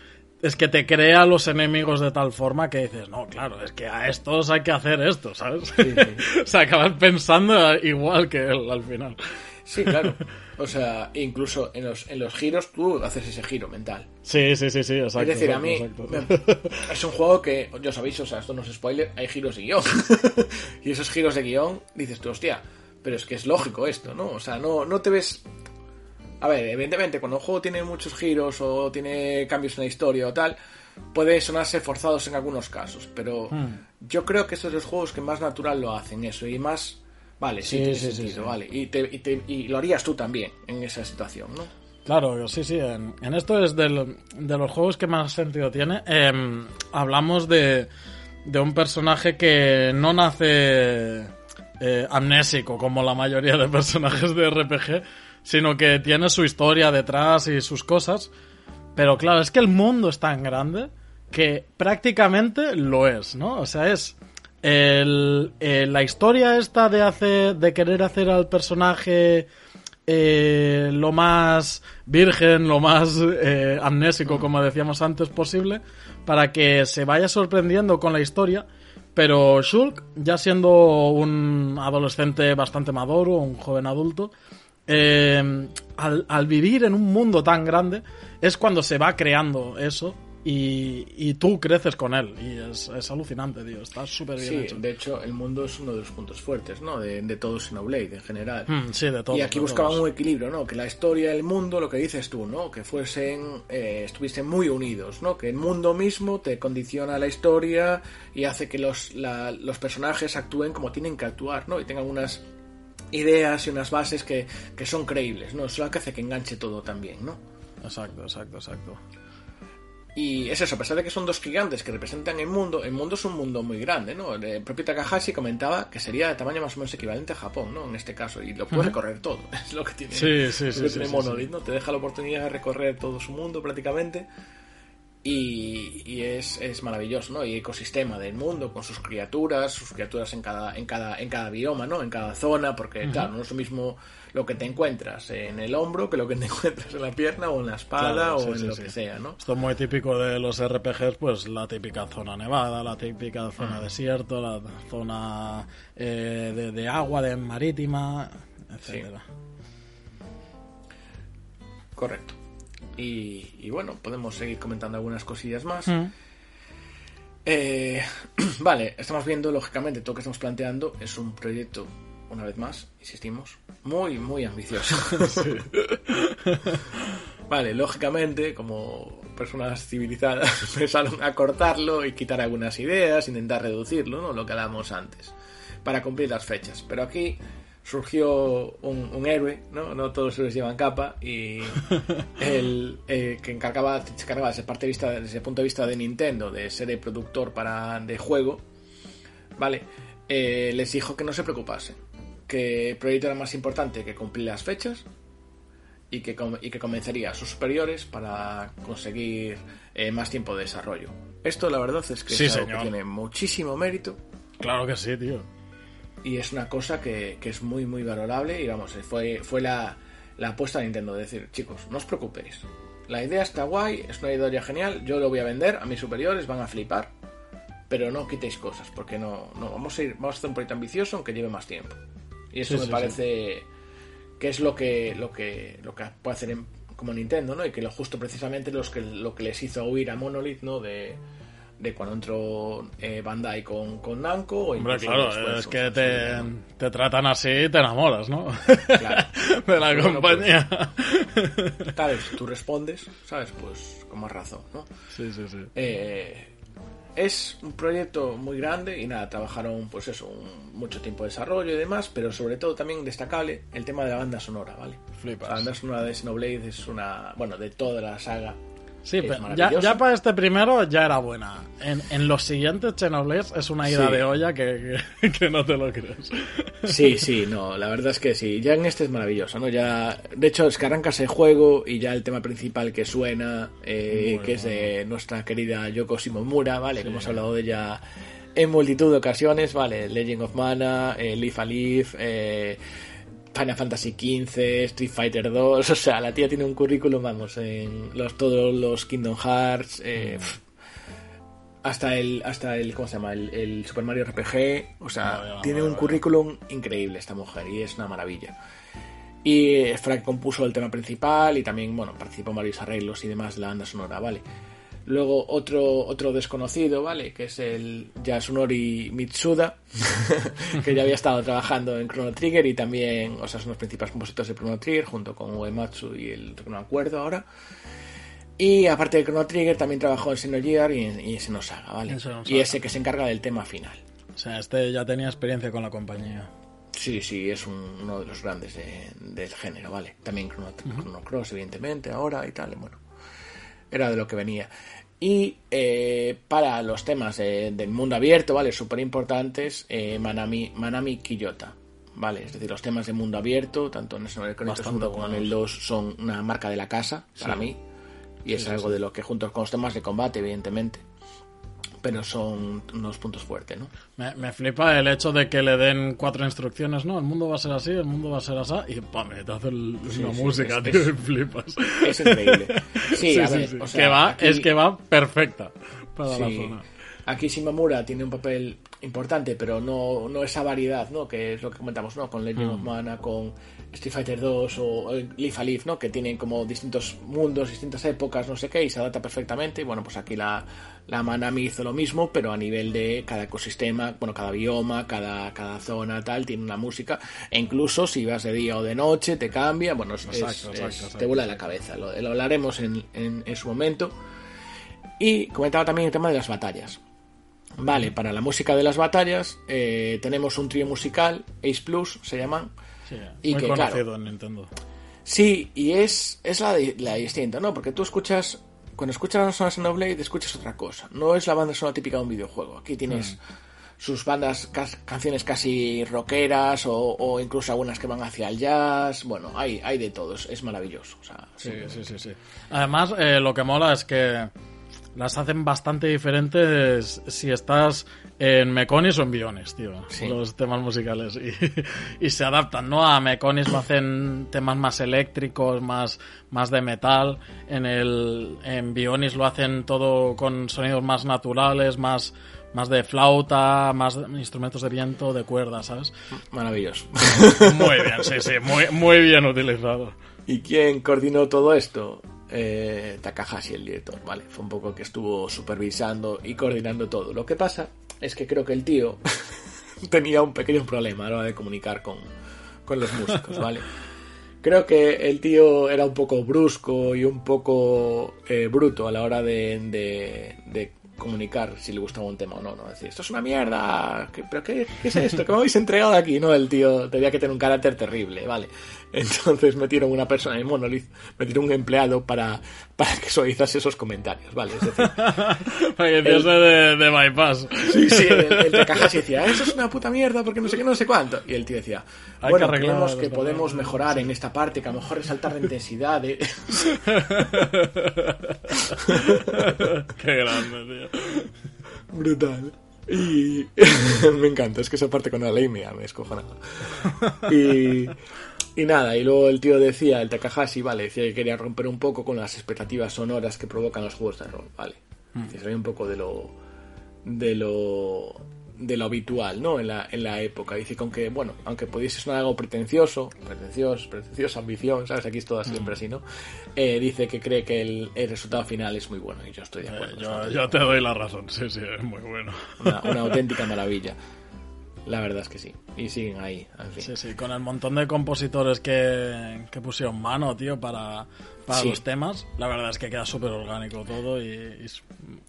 es que te crea los enemigos de tal forma que dices, no, claro, es que a estos hay que hacer esto, ¿sabes? o sea, acabas pensando igual que él al final. Sí, claro. O sea, incluso en los, en los giros tú haces ese giro mental. Sí, sí, sí, sí, exacto. es decir, a mí exacto. es un juego que, ya sabéis, o sea, esto no es spoiler, hay giros de guion. y esos giros de guion, dices tú, hostia, pero es que es lógico esto, ¿no? O sea, no, no te ves... A ver, evidentemente, cuando un juego tiene muchos giros o tiene cambios en la historia o tal, puede sonarse forzados en algunos casos, pero yo creo que estos son los juegos que más natural lo hacen, eso, y más... Vale, sí, Sí, tiene sí, sí, sentido, sí. vale. Y, te- y te- y lo harías tú también en esa situación, ¿no? Claro, sí, sí. En, en esto es del- de los juegos que más sentido tiene. Em, hablamos de, de un personaje que no nace eh, amnésico como la mayoría de personajes de RPG, sino que tiene su historia detrás y sus cosas. Pero claro, es que el mundo es tan grande que prácticamente lo es, ¿no? O sea, es el- eh, la historia esta de hacer, de querer hacer al personaje eh, lo más virgen, lo más eh, amnésico, como decíamos antes, posible, para que se vaya sorprendiendo con la historia. Pero Shulk, ya siendo un adolescente bastante maduro, un joven adulto, eh, al, al vivir en un mundo tan grande, es cuando se va creando eso y, y tú creces con él. Y es, es alucinante, tío. Está súper bien Sí, hecho. de hecho, el mundo es uno de los puntos fuertes, ¿no? De, de todo Xenoblade en general. Mm, sí, de todo. y aquí buscaban un equilibrio, ¿no? Que la historia y el mundo, lo que dices tú, ¿no? Que fuesen, eh, estuviesen muy unidos, ¿no? Que el mundo mismo te condiciona la historia y hace que los, la- los personajes actúen como tienen que actuar, ¿no? Y tengan unas ideas y unas bases que, que son creíbles, ¿no? Eso es lo que hace que enganche todo también, ¿no? Exacto, exacto, exacto. Y es eso, a pesar de que son dos gigantes que representan el mundo, el mundo es un mundo muy grande, ¿no? El propio Takahashi comentaba que sería de tamaño más o menos equivalente a Japón, ¿no? En este caso, y lo puede recorrer todo, es lo que tiene, Sí, sí, lo sí, que tiene sí, Monolith. ¿no? Te deja la oportunidad de recorrer todo su mundo prácticamente. Y, y es, es maravilloso, ¿no? Y ecosistema del mundo con sus criaturas, sus criaturas en cada, en cada, en cada bioma, ¿no? En cada zona, porque claro, no es lo mismo lo que te encuentras en el hombro que lo que te encuentras en la pierna o en la espada Claro, o sí, en sí, lo sí. que sea, ¿no? Esto es muy típico de los RPGs, pues la típica zona nevada, la típica zona desierto, la zona eh, de, de agua, de marítima, etcétera. Correcto. Y, bueno, podemos seguir comentando algunas cosillas más. Mm. Eh, vale, estamos viendo, lógicamente, todo lo que estamos planteando es un proyecto, una vez más, insistimos, muy, muy ambicioso. vale, lógicamente, como personas civilizadas, empezaron a cortarlo y quitar algunas ideas, intentar reducirlo, ¿no? Lo que hablábamos antes, para cumplir las fechas. Pero aquí surgió un, héroe, ¿no? No todos los héroes llevan capa y el eh, que encargaba, se encargaba desde, parte de vista, desde el punto de vista de Nintendo de ser el productor para, de juego, ¿vale? Eh, les dijo que no se preocupasen, que el proyecto era más importante que cumplir las fechas y que, y que convencería a sus superiores para conseguir eh, más tiempo de desarrollo. Esto la verdad es que, es algo que tiene muchísimo mérito. Claro que sí, tío y es una cosa que, es muy muy valorable y vamos, fue, fue la, la apuesta de Nintendo de decir, chicos, no os preocupéis. La idea está guay, es una idea genial, yo lo voy a vender, a mis superiores van a flipar, pero no quitéis cosas, porque no, no vamos a ir, vamos a hacer un proyecto ambicioso aunque lleve más tiempo. Y eso me parece que es lo que, lo que, lo que puede hacer como Nintendo, ¿no? Y que lo justo precisamente los que, lo que les hizo huir a Monolith, ¿no? De, de cuando entró eh, Bandai con, con Namco. Hombre, claro, es que te, te, tratan así y te enamoras, ¿no? Claro. de la compañía. Pues, tú respondes, ¿sabes? Pues con más razón, ¿no? Sí, sí, sí. Eh, es un proyecto muy grande y nada, trabajaron pues eso, mucho tiempo de desarrollo y demás, pero sobre todo también destacable el tema de la banda sonora, ¿vale? Flipas. La banda sonora de Xenoblade es una, bueno, de toda la saga Sí, pero ya, para este primero ya era buena. En, los siguientes Xenoblade es una ida de olla que, no te lo crees. Sí, sí, no, la verdad es que sí. Ya en este es maravilloso, ¿no? Ya, de hecho, es que arrancas el juego y ya el tema principal que suena, eh, que es de nuestra querida Yoko Shimomura, ¿vale? Que hemos hablado de ella en multitud de ocasiones, ¿vale? Legend of Mana, eh, Leaf a Leaf, eh, Final Fantasy XV, Street Fighter 2, o sea, la tía tiene un currículum, vamos, en los, todos los Kingdom Hearts, eh, hasta el, hasta el, ¿cómo se llama? El, Super Mario RPG, o sea, tiene un currículum increíble esta mujer y es una maravilla. Y Frank compuso el tema principal y también, bueno, participó en varios arreglos y demás de la banda sonora, ¿vale? Luego otro, otro desconocido, ¿vale? Que es el Yasunori Mitsuda, que ya había estado trabajando en Chrono Trigger y también, o sea, son los principales compositores de Chrono Trigger, junto con Uematsu y el que no acuerdo ahora. Y aparte de Chrono Trigger, también trabajó en Xenogear y en, y en Xenosaga, ¿vale? Y ese que se encarga del tema final. O sea, este ya tenía experiencia con la compañía. Sí, sí, es uno de los grandes del género, ¿vale? También Chrono, Chrono Cross, evidentemente, ahora y tal, bueno era de lo que venía. Y eh, para los temas del mundo abierto, ¿vale? Súper importantes, eh, Manami, Manami Kiyota, ¿vale? Es decir, los temas de mundo abierto, tanto en el junto con el 2, son una marca de la casa, para mí. Y es algo de lo que junto con los temas de combate, evidentemente pero son unos puntos fuertes, ¿no? Me, flipa el hecho de que le den cuatro instrucciones, ¿no? El mundo va a ser así, el mundo va a ser así, y ¡pam! te hace una música, tío, y flipas. Es increíble. Sí, a ver, o sea, que va, es que va perfecta para la zona. Aquí Shimamura tiene un papel importante, pero no, no esa variedad, ¿no? Que es lo que comentamos, ¿no? Con Legend of mm. Mana, con Street Fighter 2 o Leaf a Leaf, ¿no? Que tienen como distintos mundos, distintas épocas, no sé qué, y se adapta perfectamente. Y bueno, pues aquí la, la Manami hizo lo mismo, pero a nivel de cada ecosistema, bueno, cada bioma, cada, cada zona, tal, tiene una música. E incluso si vas de día o de noche, te cambia. Bueno, es, te vuela la cabeza. Lo, hablaremos en, en, su momento. Y comentaba también el tema de las batallas. Vale, para la música de las batallas eh, tenemos un trío musical, Ace Plus se llaman, Sí, y muy que, conocido en Nintendo. Sí, y es, es la, la distinta, ¿no? Porque tú escuchas, cuando escuchas la sonora Xenoblade, escuchas otra cosa. No es la banda sonora típica de un videojuego. Aquí tienes mm. sus bandas, canciones casi rockeras o, incluso algunas que van hacia el jazz. Bueno, hay, hay de todos, es maravilloso. sí, sí, sí, sí, Además, eh, lo que mola es que las hacen bastante diferentes si estás en Meconis o en Bionis, tío. Los temas musicales. Y, se adaptan, ¿no? A Meconis lo hacen temas más eléctricos, más, más de metal. En el en Bionis lo hacen todo con sonidos más naturales, más, más de flauta, más instrumentos de viento, de cuerda, ¿sabes? Maravilloso. Muy bien, sí, sí, muy, muy bien utilizado. ¿Y quién coordinó todo esto? Eh, Takahashi, el director, ¿vale? Fue un poco que estuvo supervisando y coordinando todo. Lo que pasa es que creo que el tío tenía un pequeño problema a la hora de comunicar con, con los músicos, ¿vale? Creo que el tío era un poco brusco y un poco eh, bruto a la hora de, de, de comunicar si le gustaba un tema o no, ¿no? Decir, esto es una mierda, ¿qué- ¿pero qué, qué es esto? ¿Qué me habéis entregado aquí? No, el tío tenía que tener un carácter terrible, ¿vale? Entonces metieron una persona en Monolith, metieron un empleado para, para que suavizase esos comentarios, ¿vale? Es decir, Para que hiciese de, de bypass. sí, sí, el, el Takahashi decía, eso es una puta mierda porque no sé qué, no sé cuánto. Y el tío decía, Hay bueno, que creemos que podemos mejorar en esta parte, que a lo mejor resaltar la intensidad de... Qué grande, tío. Brutal. Y me encanta, es que esa parte con la ley me, me escojonaba. Y, y nada, y luego el tío decía, el Takahashi, vale, decía que quería romper un poco con las expectativas sonoras que provocan los juegos de rol, vale. Que ve un poco de lo de lo de lo habitual, ¿no? En la, en la época. Dice con que, bueno, aunque pudiese sonar algo pretencioso, pretencioso, pretenciosa ambición, ¿sabes? Aquí es todo siempre así, ¿no? Eh, dice que cree que el, el resultado final es muy bueno y yo estoy de acuerdo. Eh, yo, yo te doy la razón, sí, sí, es muy bueno. una, una auténtica maravilla. La verdad es que sí. Y siguen ahí, en fin. Sí, sí, con el montón de compositores que, que pusieron mano, tío, para, para Sí. los temas, la verdad es que queda súper orgánico todo y, y es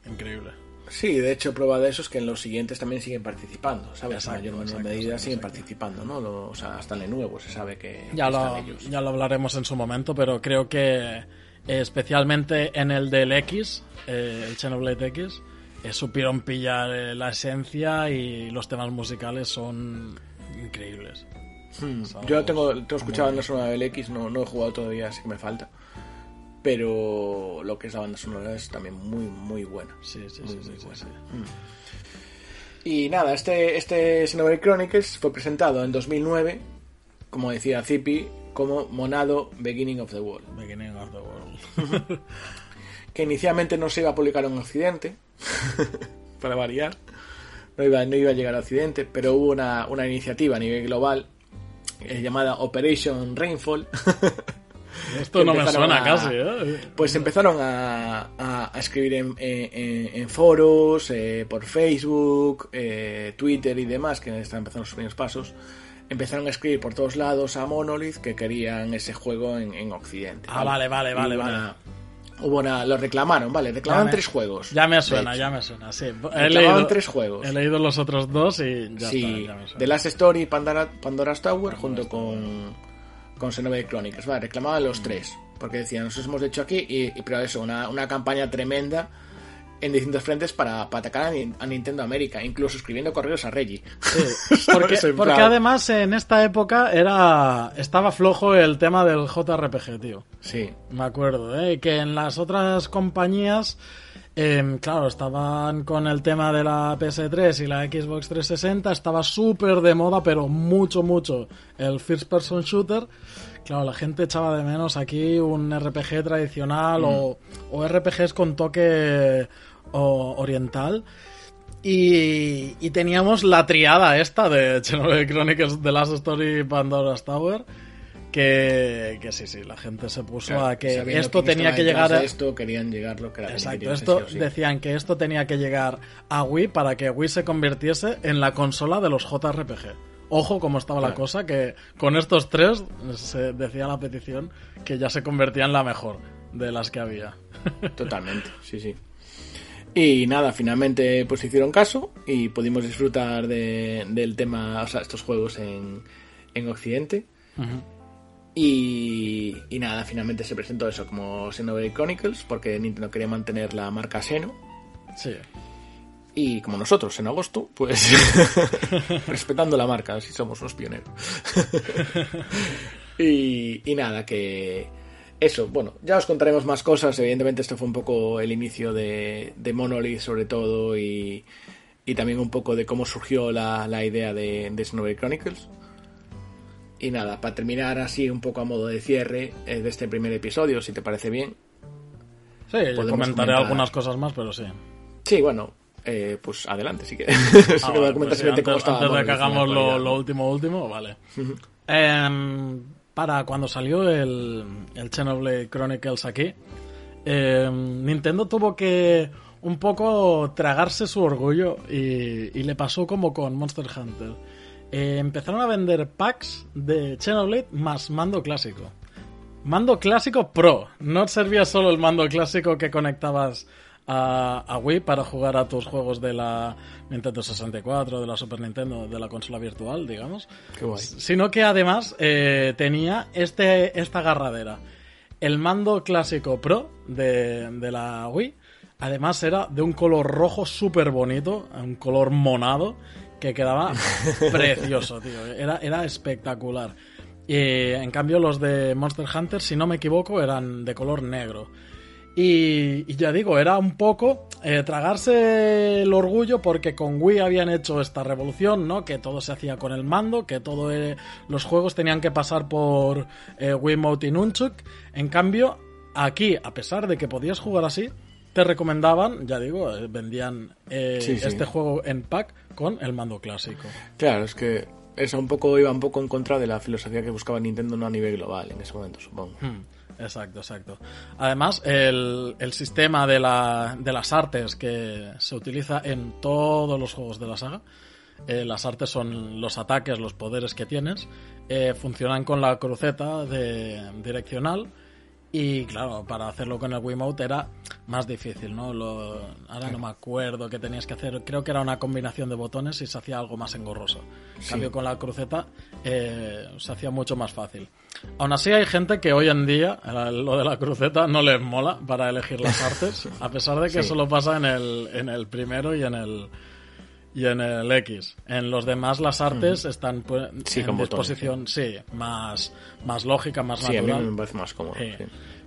increíble. Sí, de hecho, prueba de eso es que en los siguientes también siguen participando, ¿sabes? Exacto, en mayor menor exacto, medida exacto, siguen exacto. participando, ¿no? Lo- o sea, hasta en el nuevo se sabe que Ya están lo, ellos. ya lo hablaremos en su momento, pero creo que eh, especialmente en el del X, eh, el Xenoblade X, eh, supieron pillar eh, la esencia y los temas musicales son increíbles. Hmm. Yo tengo, tengo escuchado la banda sonora del X, no, no he jugado todavía, así que me falta. Pero lo que es la banda sonora es también muy, muy buena. Sí, sí, Muy, sí, muy sí, sí. Y nada, este, este Xenoblade Chronicles fue presentado en 2009, como decía Zippy, como Monado Beginning of the World. Beginning of the World. que inicialmente no se iba a publicar en Occidente, para variar, no iba, no iba a llegar a Occidente, pero hubo una, una iniciativa a nivel global eh, llamada Operation Rainfall. Esto no me suena a- casi, ¿eh? Pues empezaron a, a- a escribir en, en- foros, eh, por Facebook, eh, Twitter y demás, que están empezando sus primeros pasos. Empezaron a escribir por todos lados a Monolith que querían ese juego en, en Occidente. Ah, vale, vale, vale, vale. Hubo una, lo reclamaron, vale, reclamaron tres juegos. Ya me suena, ya me suena, sí. He Reclamaban leído, tres juegos. he leído los otros dos y ya sí, está, ya me suena. The Last Story y Pandora, Pandora's Tower junto con, con Xenoblade Chronicles. Vale, reclamaban Mm. los tres. Porque decían, nosotros hemos hecho aquí, y, y- pero eso, una, una campaña tremenda en distintos frentes para, para atacar a, Ni- a Nintendo América, incluso escribiendo correos a Reggie. Porque. En porque plan- además en esta época era estaba flojo el tema del JRPG, tío. Sí, Me acuerdo, ¿eh? Que en las otras compañías, em, claro, estaban con el tema de la PS3 y la Xbox 360, estaba súper de moda, pero mucho, mucho, el First Person Shooter. Claro, la gente echaba de menos aquí un RPG tradicional o, o RPGs con toque o- oriental. Y, y teníamos la triada esta de Xenoblade Chronicles The Last Story y Pandora's Tower. Que, que sí, sí, la gente se puso claro, a que esto tenía que llegar a... esto, querían llegar lo que Exacto, esto sí o sí. decían que esto tenía que llegar a Wii para que Wii se convirtiese en la consola de los JRPG. Ojo cómo estaba la cosa, que con estos tres se decía la petición que ya se convertía en la mejor de las que había. Totalmente, sí, sí. Y nada, finalmente pues hicieron caso y pudimos disfrutar de- del tema, o sea, estos juegos en, en Occidente. Y, y nada, finalmente se presentó eso como Xenoblade Chronicles, porque Nintendo quería mantener la marca Xeno. Sí. Y como nosotros en agosto, pues respetando la marca, así somos los pioneros. y, y nada, que eso, bueno, ya os contaremos más cosas. Evidentemente, esto fue un poco el inicio de, de Monolith, sobre todo, y, y también un poco de cómo surgió la, la idea de, de Xenoblade Chronicles. Y nada, para terminar así un poco a modo de cierre eh, de este primer episodio, si te parece bien. Sí, yo comentaré comentar- algunas cosas más, pero sí. Sí, bueno, eh, pues adelante, sí que. sí Ah, que vale, voy a comentar pues sí, antes, cómo estaba antes de que hagamos lo, lo último, último, vale. Em, para cuando salió el, el Xenoblade Chronicles aquí, eh, Nintendo tuvo que un poco tragarse su orgullo y, y le pasó como con Monster Hunter. Eh, empezaron a vender packs de Xenoblade más mando clásico. Mando clásico Pro. No servía solo el mando clásico que conectabas a, a, Wii para jugar a tus juegos de la Nintendo 64, de la Super Nintendo, de la consola virtual, digamos. Qué guay. Sino que además eh, tenía este, esta agarradera. El mando clásico Pro de, de la Wii, además era de un color rojo súper bonito, un color monado, que quedaba precioso, tío. Era, era espectacular. Y en cambio los de Monster Hunter, si no me equivoco, eran de color negro. Y, y ya digo, era un poco eh, tragarse el orgullo porque con Wii habían hecho esta revolución, ¿no? Que todo se hacía con el mando, que todos eh, los juegos tenían que pasar por eh, Wiimote y Nunchuk. En cambio, aquí, a pesar de que podías jugar así, te recomendaban, ya digo, vendían sí, sí. este juego en pack con el mando clásico. Claro, es que eso un poco iba un poco en contra de la filosofía que buscaba Nintendo no a nivel global en ese momento, supongo. Hmm, exacto, exacto. Además, el, el sistema de, la, de, las artes que se utiliza en todos los juegos de la saga, eh, las artes son los ataques, los poderes que tienes, eh, funcionan con la cruceta de, direccional y claro, para hacerlo con el Wiimote era más difícil, ¿no? Lo, ahora no me acuerdo qué tenías que hacer. Creo que era una combinación de botones y se hacía algo más engorroso. En sí. cambio, con la cruceta eh, se hacía mucho más fácil. Aún así, hay gente que hoy en día lo de la cruceta no les mola para elegir las artes, a pesar de que sí. solo pasa en el, en el primero y en el y en el X. En los demás las artes -huh. están pues, sí, en disposición, botones, sí. sí, más, más lógica, más sí, natural. a mí me parece más cómodo. Sí.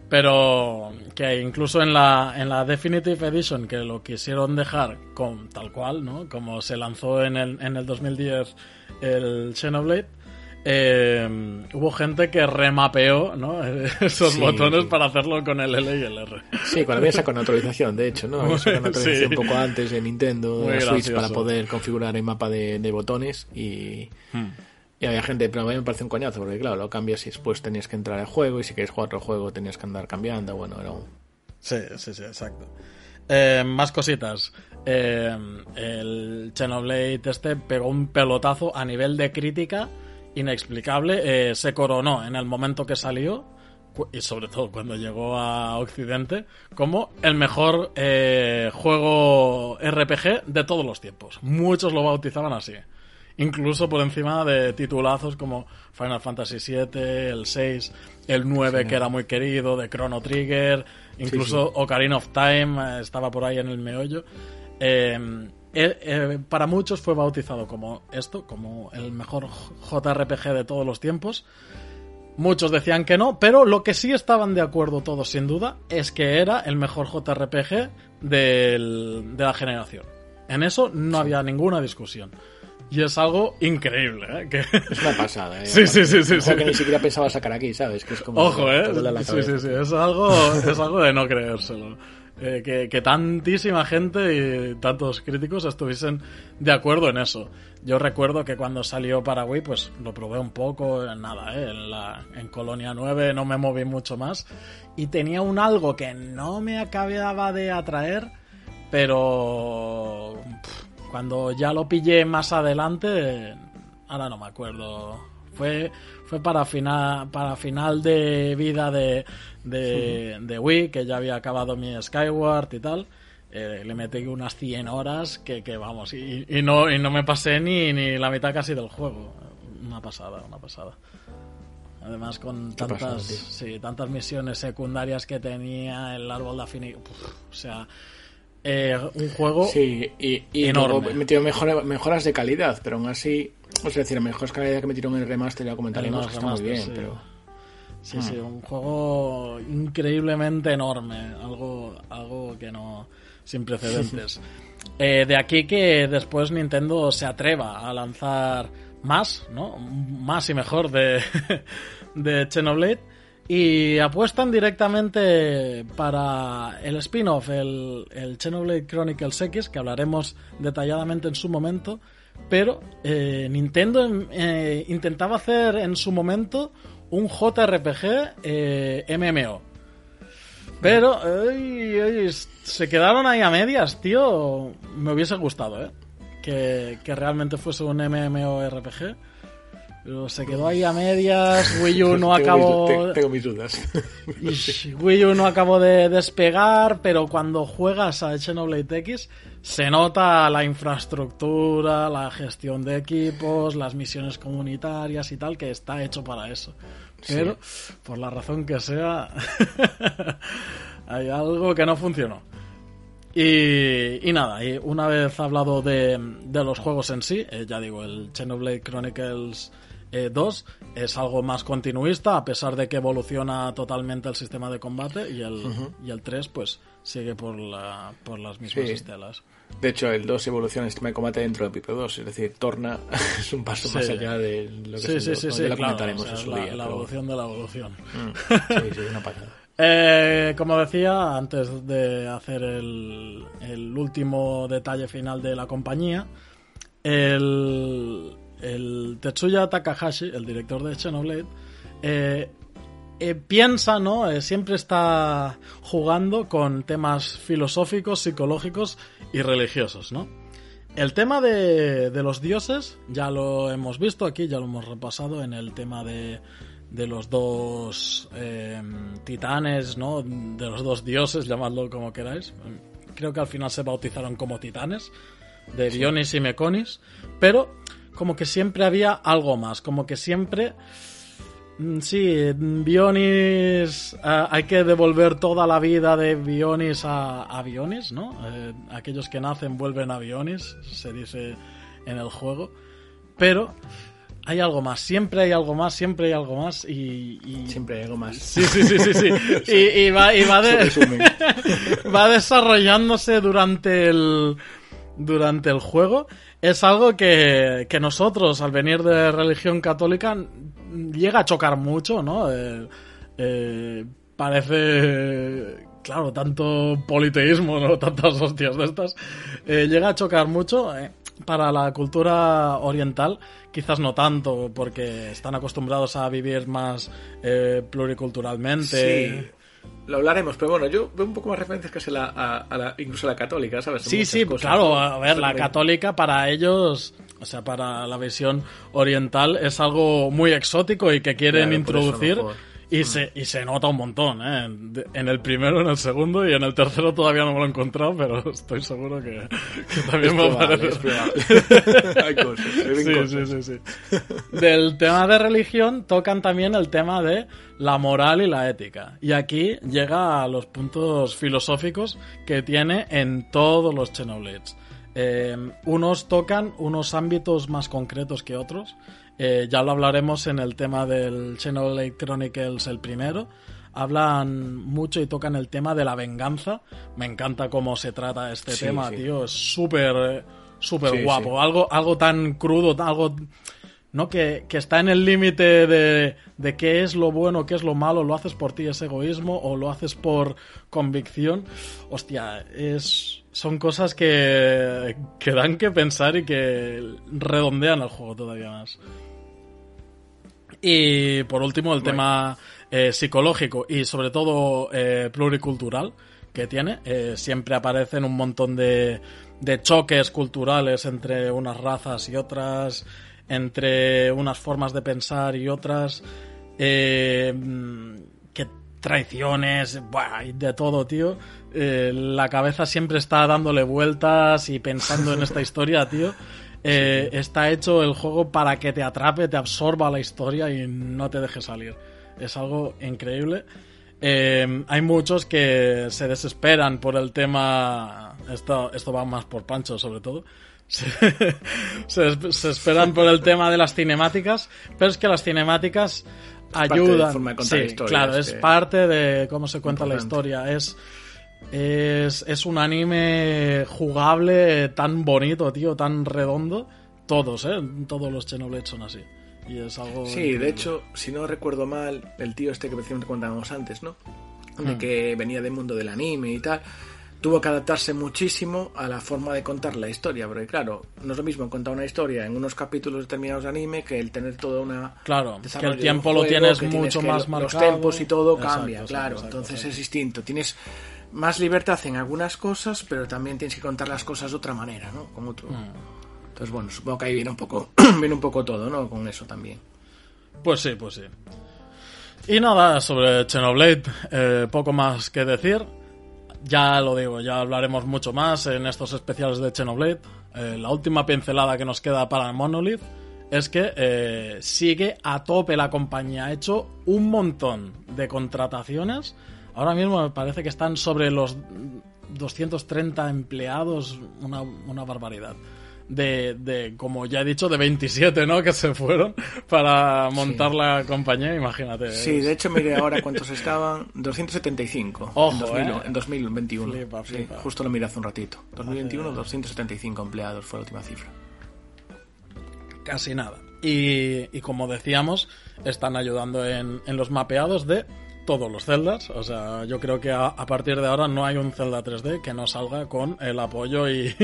Pero que incluso en la, en la Definitive Edition, que lo quisieron dejar con tal cual, ¿no? Como se lanzó en el, en el 2010 el Xenoblade, eh, hubo gente que remapeó ¿no? esos sí, botones para hacerlo con el L y el R. Sí, cuando había sacado una actualización, de hecho, ¿no? Una actualización sí. un poco antes de Nintendo, de Switch, para poder configurar el mapa de, de botones y... Hmm. Y había gente, pero a mí me parece un coñazo, porque claro, lo cambias y después tenías que entrar al juego, y si queréis jugar otro juego tenías que andar cambiando, bueno, era un... Sí, sí, sí, exacto. Eh, más cositas. Eh, el Xenoblade este pegó un pelotazo a nivel de crítica inexplicable. Eh, se coronó en el momento que salió, y sobre todo cuando llegó a Occidente, como el mejor eh, juego RPG de todos los tiempos. Muchos lo bautizaban así incluso por encima de titulazos como Final Fantasy VII, el 6, el 9 sí. que era muy querido, de Chrono Trigger, incluso sí, sí. Ocarina of Time eh, estaba por ahí en el meollo. Eh, eh, eh, para muchos fue bautizado como esto, como el mejor JRPG de todos los tiempos. Muchos decían que no, pero lo que sí estaban de acuerdo todos sin duda es que era el mejor JRPG del, de la generación. En eso no había ninguna discusión. Y es algo increíble, ¿eh? Que... Es una pasada, ¿eh? Sí, sí, sí. sí, sí. que ni siquiera pensaba sacar aquí, ¿sabes? Que es como Ojo, ¿eh? Sí, sí, sí. Es algo, es algo de no creérselo. Eh, que, tantísima gente y tantos críticos estuviesen de acuerdo en eso. Yo recuerdo que cuando salió para Wii, pues lo probé un poco, nada, ¿eh? en, la, en Colonia 9 no me moví mucho más. Y tenía un algo que no me acababa de atraer, pero... Cuando ya lo pillé más adelante, ahora no me acuerdo. Fue, fue para final para final de vida de, de, sí. de Wii, que ya había acabado mi Skyward y tal. Eh, le metí unas 100 horas que, que vamos, y, y, no, y no me pasé ni, ni la mitad casi del juego. Una pasada, una pasada. Además con tantas, pasada, sí, tantas misiones secundarias que tenía el árbol de afinidad. O sea, eh, un juego sí, y, y enorme. Metido mejor, mejoras de calidad, pero aún así, es decir, mejores calidad que metieron en el remaster, ya comentaremos que está muy bien, sí. pero... Sí, hmm. sí, un juego increíblemente enorme, algo, algo que no, sin precedentes. eh, de aquí que después Nintendo se atreva a lanzar más, ¿no? Más y mejor de, de Xenoblade y apuestan directamente para el spin-off, el, el Xenoblade Chronicles X, que hablaremos detalladamente en su momento. Pero eh, Nintendo eh, intentaba hacer en su momento un JRPG eh, MMO. Pero se quedaron ahí a medias, tío. Me hubiese gustado, ¿eh? Que, que realmente fuese un MMORPG. Pero se quedó ahí a medias. Wii U no acabó. tengo mis dudas. Wii U no acabó de despegar, pero cuando juegas a Xenoblade X se nota la infraestructura, la gestión de equipos, las misiones comunitarias y tal, que está hecho para eso. Pero, por la razón que sea, hay algo que no funcionó. Y, y nada, y una vez hablado de, de los juegos en sí, eh, ya digo, el Xenoblade Chronicles 2 eh, es algo más continuista, a pesar de que evoluciona totalmente el sistema de combate, y el, y el 3 pues sigue por, la, por las mismas estelas. De hecho, el 2 evoluciona el sistema de combate dentro de Pipe 2, es decir, torna es un paso más allá de lo que sí, sí, sí, sí, la comentaremos en su la, día, la evolución de la evolución. Mm. Sí, sí, una pasada. Eh, como decía, antes de hacer el, el, último detalle final de la compañía, el, el Tetsuya Takahashi, el director de Xenoblade, eh, eh, piensa, ¿no? Eh, siempre está jugando con temas filosóficos, psicológicos y religiosos, ¿no? El tema de, los dioses ya lo hemos visto aquí, ya lo hemos repasado en el tema de, de los dos titanes, ¿no? De los dos dioses, llamadlo como queráis. Creo que al final se bautizaron como titanes, de Dionis y Meconis, pero como que siempre había algo más, como que siempre... Mm, sí, Bionis, eh, hay que devolver toda la vida de Bionis a, Bionis, ¿no? Eh, aquellos que nacen vuelven a Bionis, se dice en el juego. Pero hay algo más, siempre hay algo más, siempre hay algo más y... Siempre hay algo más. Sí, sí, sí, sí, sí. y, va, y va, va desarrollándose durante el, durante el juego es algo que, que, nosotros, al venir de religión católica, llega a chocar mucho, ¿no? Eh, eh, parece, claro, tanto politeísmo, ¿no? Tantas hostias de estas. Eh, llega a chocar mucho. para la cultura oriental, quizás no tanto, porque están acostumbrados a vivir más pluriculturalmente. Sí lo hablaremos, pero bueno, yo veo un poco más referencias casi a la, incluso a la católica, ¿sabes? sí, sí, claro, a ver, la católica para ellos, o sea, para la visión oriental es algo muy exótico y que quieren introducir. Y, se, y se nota un montón, ¿eh? En el primero, en el segundo y en el tercero todavía no me lo he encontrado, pero estoy seguro que, también me aparece. Hay cosas, sí, sí, sí, sí. Del tema de religión tocan también el tema de la moral y la ética. Y aquí llega a los puntos filosóficos que tiene en todos los Xenoblades. Eh, unos tocan unos ámbitos más concretos que otros eh, ya lo hablaremos en el tema del Xenoblade Chronicles el primero. Hablan mucho y tocan el tema de la venganza. Me encanta cómo se trata este tema, tío. Es súper, súper guapo. Algo, algo tan crudo, algo... ¿no? Que, que, está en el límite de, de qué es lo bueno, qué es lo malo, lo haces por ti, es egoísmo, o lo haces por convicción. Hostia, es, son cosas que, que dan que pensar y que redondean el juego todavía más. Y por último, el tema eh, psicológico y sobre todo eh, pluricultural que tiene. Eh, siempre aparecen un montón de, de choques culturales entre unas razas y otras, entre unas formas de pensar y otras. que traiciones, de todo, tío. la cabeza siempre está dándole vueltas y pensando en esta historia, tío. Eh, está hecho el juego para que te atrape, te absorba la historia y no te deje salir. Es algo increíble. Eh, hay muchos que se desesperan por el tema. Esto, esto va más por Pancho, sobre todo. Se, esperan por el tema de las cinemáticas, pero es que las cinemáticas ayudan. sí, claro, es parte de cómo se cuenta la historia. Es es, es un anime jugable tan bonito, tío, tan redondo. Todos, ¿eh? Todos los Xenoblade son así. Y es algo. Sí, de hecho, si no recuerdo mal, el tío este que precisamente contábamos antes, ¿no? De hmm. que venía del mundo del anime y tal. tuvo que adaptarse muchísimo a la forma de contar la historia, porque claro, no es lo mismo contar una historia en unos capítulos determinados de anime que el tener toda una... Claro, que el tiempo lo tienes mucho más marcado. Los tempos y todo Exacto, cambia, exacto, claro, exacto, entonces es distinto. Tienes más libertad en algunas cosas, pero también tienes que contar las cosas de otra manera, ¿no? Con otro... Mm. Entonces, bueno, supongo que ahí viene un poco, viene un poco todo, ¿no? Con eso también. Pues sí, pues sí. Y nada, sobre Xenoblade, eh, poco más que decir. Ya lo digo, ya hablaremos mucho más en estos especiales de Xenoblade. Eh, la última pincelada que nos queda para Monolith es que eh, sigue a tope la compañía. Ha hecho un montón de contrataciones. Ahora mismo me parece que están sobre los 230 empleados, una, una barbaridad. De, de, como ya he dicho, de 27, ¿no? Que se fueron para montar la compañía, imagínate. Sí, de hecho, mire ahora cuántos estaban. 275 Ojo, en, 2000 eh. en 2021. Flipa, Sí, justo lo miré hace un ratito. 2021, 275 empleados fue la última cifra. casi nada. Y, y como decíamos, están ayudando en, en los mapeados de todos los celdas. O sea, yo creo que a, a partir de ahora no hay un Zelda 3D que no salga con el apoyo y,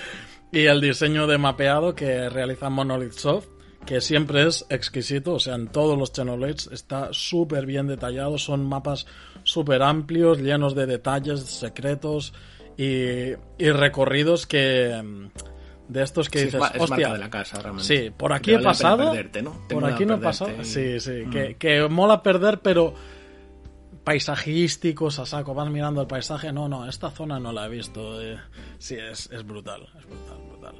y el diseño de mapeado que realiza Monolith Soft, que siempre es exquisito. O sea, en todos los Xenoblades está súper bien detallado. Son mapas súper amplios, llenos de detalles, secretos y, y recorridos que... mm, De estos que Sí, dices, es, "Hostia, marca de la casa, realmente. Sí, por aquí he vale pasado. perderte, ¿no? Por aquí no he pasado. y- Sí, sí. Mm. Que, que mola perder, pero paisajísticos a saco. Vas mirando el paisaje. No, no, esta zona no la he visto. eh, sí, es, es brutal. Es brutal, brutal.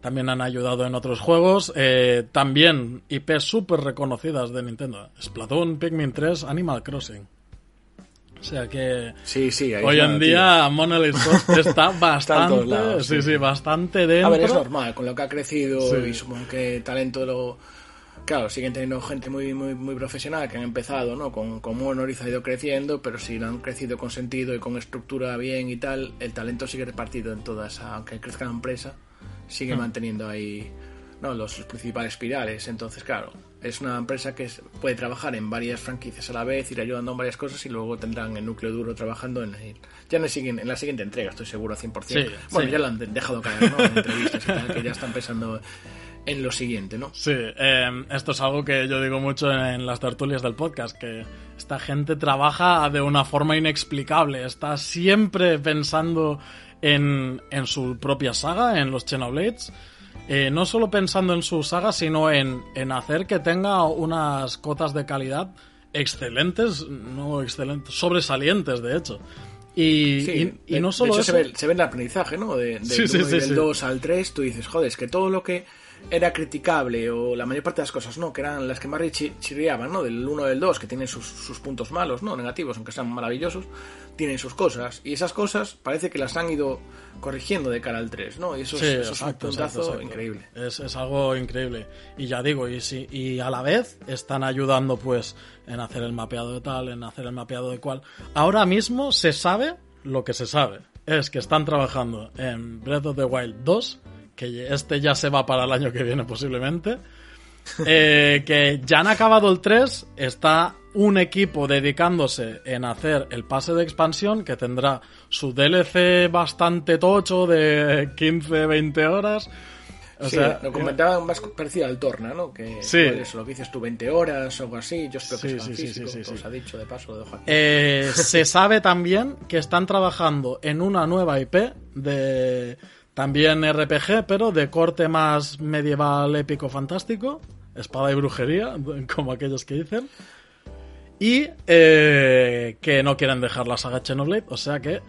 También han ayudado en otros juegos. eh, también IPs súper reconocidas de Nintendo. Splatoon, Pikmin 3, Animal Crossing. O sea que Sí, sí. hoy en día Monolith Soft está Está bastante, todos lados, sí, sí, bastante dentro. A ver, es normal, con lo que ha crecido y supongo que talento lo... Claro, siguen teniendo gente muy muy muy profesional que han empezado, ¿no? Con, con Monolith ha ido creciendo, pero si lo han crecido con sentido y con estructura bien y tal, el talento sigue repartido en todas, aunque crezca la empresa, sigue manteniendo ahí ¿no? los, los principales pirales. Entonces, claro, es una empresa que puede trabajar en varias franquicias a la vez, ir ayudando en varias cosas y luego tendrán el núcleo duro trabajando en el, ya en, el siguiente- en la siguiente entrega, estoy seguro, 100%. Sí, bueno, sí. ya lo han de- dejado caer, ¿no? En entrevistas y tal, que ya están pensando en lo siguiente, ¿no? Sí, eh, esto es algo que yo digo mucho en las tertulias del podcast, que esta gente trabaja de una forma inexplicable, está siempre pensando en, en su propia saga, en los Xenoblades, eh, no solo pensando en su saga, sino en, en hacer que tenga unas cotas de calidad excelentes, no excelentes, sobresalientes de hecho. Y, Sí, y- y de- no de solo hecho, eso, se ve, se ve el aprendizaje, ¿no? De, del Sí, del sí. 2 al 3, tú dices, joder, es que todo lo que era criticable o la mayor parte de las cosas, ¿no? Que eran las que más chi- chirriaban, ¿no? Del 1 y del 2, que tienen sus, sus puntos malos, ¿no? Negativos, aunque sean maravillosos, tienen sus cosas. Y esas cosas parece que las han ido corrigiendo de cara al 3, ¿no? Y eso, Sí, es, eso exacto, es un puntazo exacto, exacto. increíble. Es, es algo increíble. Y ya digo, y, si, y a la vez están ayudando pues en hacer el mapeado de tal, en hacer el mapeado de cual. Ahora mismo se sabe lo que se sabe. Es que están trabajando en Breath of the Wild 2, que este ya se va para el año que viene posiblemente. Eh, que ya han acabado el 3, está un equipo dedicándose en hacer el pase de expansión que tendrá su DLC bastante tocho de 15-20 horas. O sí, sea, lo comentaban más parecido al Torna, ¿no? Que Sí. eso, lo que dices tú, 20 horas o algo así. Yo espero que Sí, sí, sí, físico, os sí. ha dicho de paso, lo dejo aquí. Eh, se sabe también que están trabajando en una nueva IP de también RPG, pero de corte más medieval, épico, fantástico, espada y brujería, como aquellos que dicen. Y eh, que no quieren dejar la saga Xenoblade, o sea que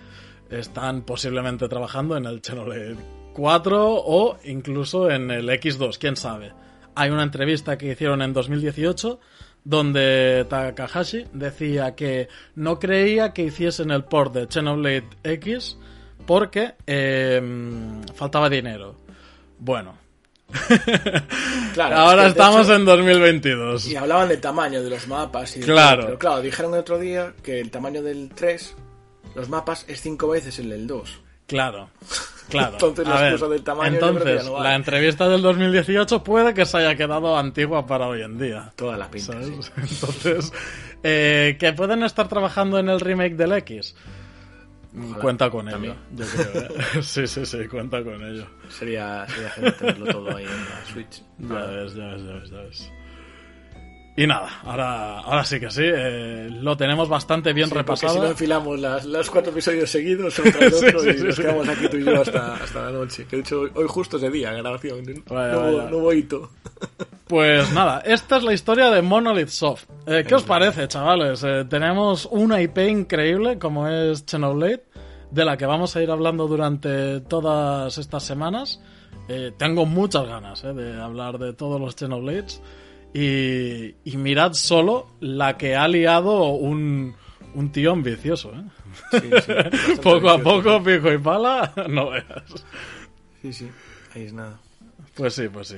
están posiblemente trabajando en el Xenoblade 4 o incluso en el X2, quién sabe. Hay una entrevista que hicieron en 2018 donde Takahashi decía que no creía que hiciesen el port de Xenoblade X porque eh, faltaba dinero. Bueno, Claro, ahora es que, de estamos hecho, en 2022. Y hablaban del tamaño de los mapas y Claro. todo, pero claro, dijeron el otro día que el tamaño del 3, los mapas, es 5 veces el del 2. Claro, claro. Entonces, la ver, del tamaño entonces, no vale. la entrevista del 2018 puede que se haya quedado antigua para hoy en día. Toda la pinta. ¿sabes? sí. Entonces, eh, que pueden estar trabajando en el remake del X. cuenta con ello, yo creo. ¿eh? sí, sí, sí, cuenta con ello. Sería, sería genial tenerlo todo ahí en la Switch. Ya ves, ya ves, ya ves, ya ves. Y nada, ahora, ahora sí que sí, eh, lo tenemos bastante bien Sí, repasado. Si no enfilamos las, los cuatro episodios seguidos uno tras otro sí, y nos quedamos aquí tú y yo hasta, hasta la noche. Que de hecho hoy, hoy justo es de día grabación. Vaya, no, vaya. no voy hito. Pues nada, esta es la historia de Monolith Soft. Eh, ¿Qué os parece, chavales? Eh, tenemos una IP increíble como es Xenoblade, de la que vamos a ir hablando durante todas estas semanas. Eh, tengo muchas ganas eh, de hablar de todos los Xenoblades. Y, y mirad solo la que ha liado un, un tío ambicioso. ¿eh? Sí, sí, bastante poco a poco, pico y pala, no veas. Sí, sí, ahí es nada. Pues sí, pues sí.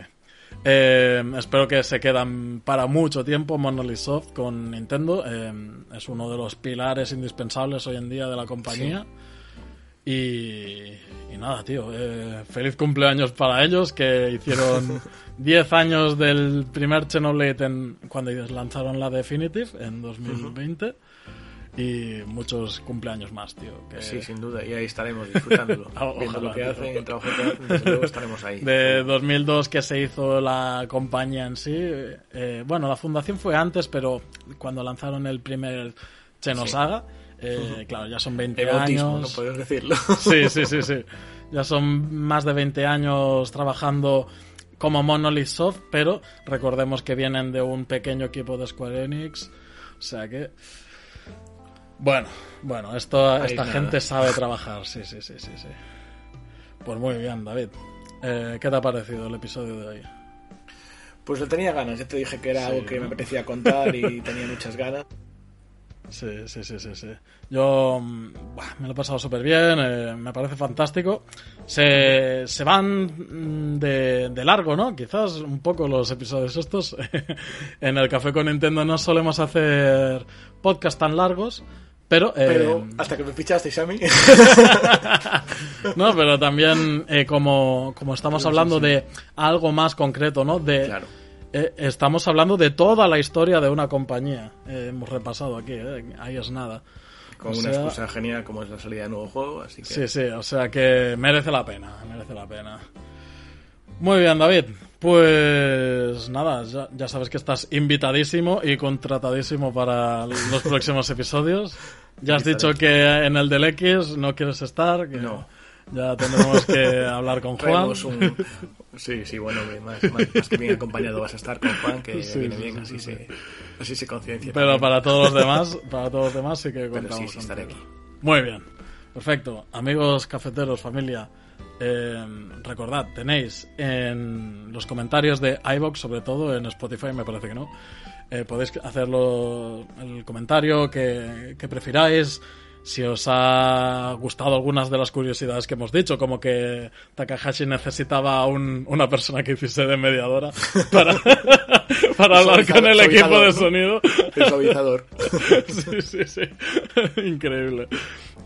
Eh, espero que se quedan para mucho tiempo Monolith Soft con Nintendo. Eh, es uno de los pilares indispensables hoy en día de la compañía. Y, y nada, tío. eh, feliz cumpleaños para ellos que hicieron 10 años del primer Xenoblade en, cuando lanzaron la Definitive en 2020. Y muchos cumpleaños más, tío. que- Sí, sin duda, y ahí estaremos disfrutándolo. Ah, Viendo ojalá, lo que tío. hacen, el trabajo que hacen, desde luego estaremos ahí. de 2002 que se hizo la compañía en sí. eh, bueno, la fundación fue antes, pero cuando lanzaron el primer Xenosaga, eh, claro, ya son 20 Egotismo, no años. puedes decirlo. Sí, sí, sí, sí. Ya son más de 20 años trabajando como Monolith Soft, pero recordemos que vienen de un pequeño equipo de Square Enix. O sea que. Bueno, bueno, esto, Ahí esta nada. gente sabe trabajar, sí, sí, sí, sí, sí. Pues muy bien, David. Eh, ¿Qué te ha parecido el episodio de hoy? Pues le tenía ganas, ya te dije que era Sí, algo que ¿no? me apetecía contar y tenía muchas ganas. Sí, sí, sí, sí, sí. Yo mm, me lo he pasado súper bien, eh, me parece fantástico. Se, se van mm, de, de largo, ¿no? Quizás un poco los episodios estos. en el Café con Nintendo no solemos hacer podcast tan largos, pero... eh, Pero hasta que me fichasteis a mí. no, pero también eh, como, como estamos hablando de algo más concreto, ¿no? De, Claro. Eh, estamos hablando de toda la historia de una compañía. Eh, hemos repasado aquí, eh, ahí es nada. Con O una sea- excusa genial como es la salida de nuevo juego, así que Sí, sí, o sea que merece la pena, merece la pena. Muy bien, David. Pues nada, ya, ya sabes que estás invitadísimo y contratadísimo para los próximos episodios. Ya has dicho que en el del X no quieres estar, que No. Ya tendremos que hablar con Juan. un... Sí, sí, bueno, más, más, más que bien acompañado vas a estar con Juan, que Sí, viene sí, bien, sí, así, sí, se, así se conciencia. Pero también. para todos los demás, para todos los demás sí que Pero contamos. sí, sí, estaré aquí. Muy bien, perfecto. Amigos cafeteros, familia, eh, recordad, tenéis en los comentarios de iBox, sobre todo en Spotify, me parece que no, eh, podéis hacerlo el comentario que, que prefiráis. Si os ha gustado algunas de las curiosidades que hemos dicho, como que Takahashi necesitaba un- una persona que hiciese de mediadora para, para hablar con el equipo de sonido. El suavizador. sí, sí, sí. Increíble.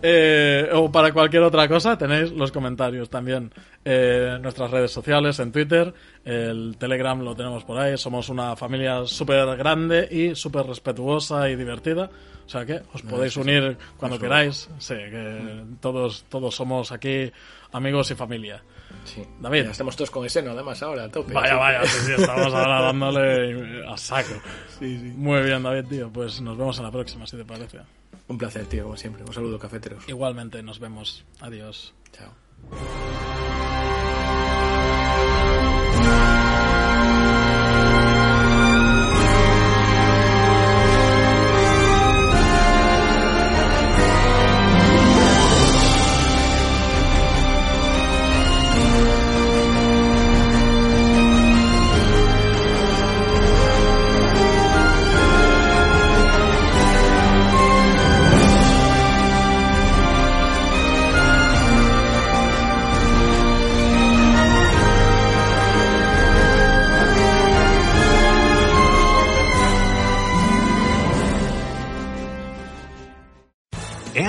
Eh, o para cualquier otra cosa tenéis los comentarios también eh, en nuestras redes sociales, en Twitter, el Telegram lo tenemos por ahí. Somos una familia súper grande y súper respetuosa y divertida. O sea que os podéis unir cuando queráis. Sí, que todos, todos somos aquí amigos y familia. Sí. David. Estamos todos con ese, ¿no? Además, ahora, a tope. Vaya, vaya, sí, sí, estamos ahora dándole a saco. Sí, sí. Muy bien, David, tío. Pues nos vemos en la próxima, si te parece. Un placer, tío, como siempre. Un saludo, cafeteros. Igualmente, nos vemos. Adiós. Chao.